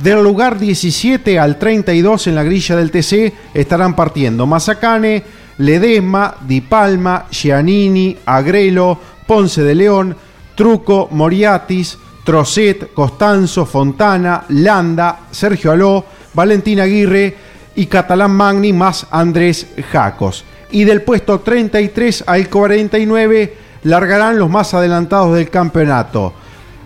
Del lugar 17 al 32 en la grilla del TC estarán partiendo Mazacane, Ledesma, Di Palma, Giannini, Agrelo, Ponce de León, Truco, Moriatis, Trocet, Costanzo, Fontana, Landa, Sergio Aló, Valentín Aguirre y Catalán Magni más Andrés Jacos. Y del puesto 33 al 49 largarán los más adelantados del campeonato.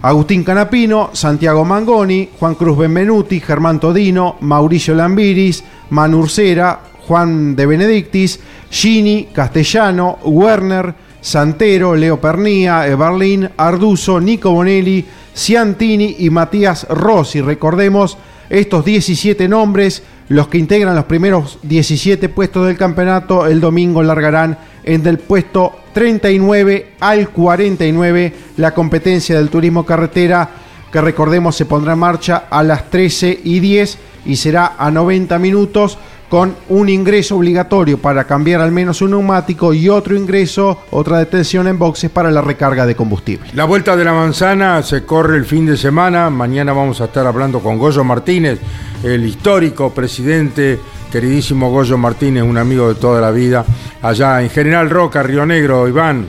Agustín Canapino, Santiago Mangoni, Juan Cruz Benvenuti, Germán Todino, Mauricio Lambiris, Manurcera, Juan de Benedictis, Gini, Castellano, Werner, Santero, Leo Pernía, Eberlin, Arduzo, Nico Bonelli, Ciantini y Matías Rossi. Recordemos estos 17 nombres, los que integran los primeros 17 puestos del campeonato, el domingo largarán en del puesto 39 al 49 la competencia del turismo carretera que recordemos se pondrá en marcha a las 13 y 10 y será a 90 minutos con un ingreso obligatorio para cambiar al menos un neumático y otro ingreso, otra detención en boxes para la recarga de combustible. La Vuelta de la Manzana se corre el fin de semana. Mañana vamos a estar hablando con Goyo Martínez, el histórico presidente, queridísimo Goyo Martínez, un amigo de toda la vida, allá en General Roca, Río Negro, Iván.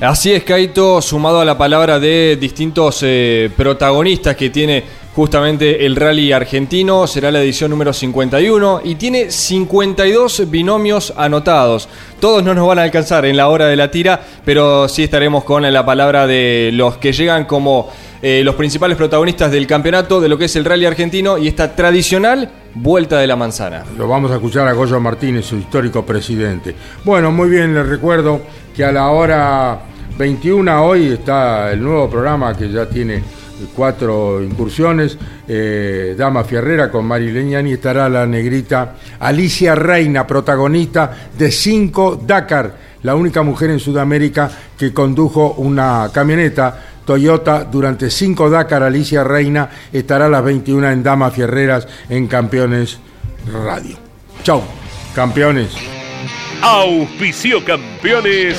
Así es, Caito, sumado a la palabra de distintos eh, protagonistas que tiene justamente el rally argentino, será la edición número 51 y tiene 52 binomios anotados. Todos no nos van a alcanzar en la hora de la tira, pero sí estaremos con la palabra de los que llegan como eh, los principales protagonistas del campeonato de lo que es el rally argentino y esta tradicional vuelta de la manzana. Lo vamos a escuchar a Goyo Martínez, su histórico presidente. Bueno, muy bien, les recuerdo que a la hora 21 hoy está el nuevo programa que ya tiene cuatro incursiones. Eh, Dama Fierrera con Mari Leñani estará la negrita Alicia Reina, protagonista de cinco Dakar, la única mujer en Sudamérica que condujo una camioneta Toyota durante cinco Dakar. Alicia Reina estará a las 21 en Dama Fierreras en Campeones Radio. Chau, campeones. Auspicio campeones.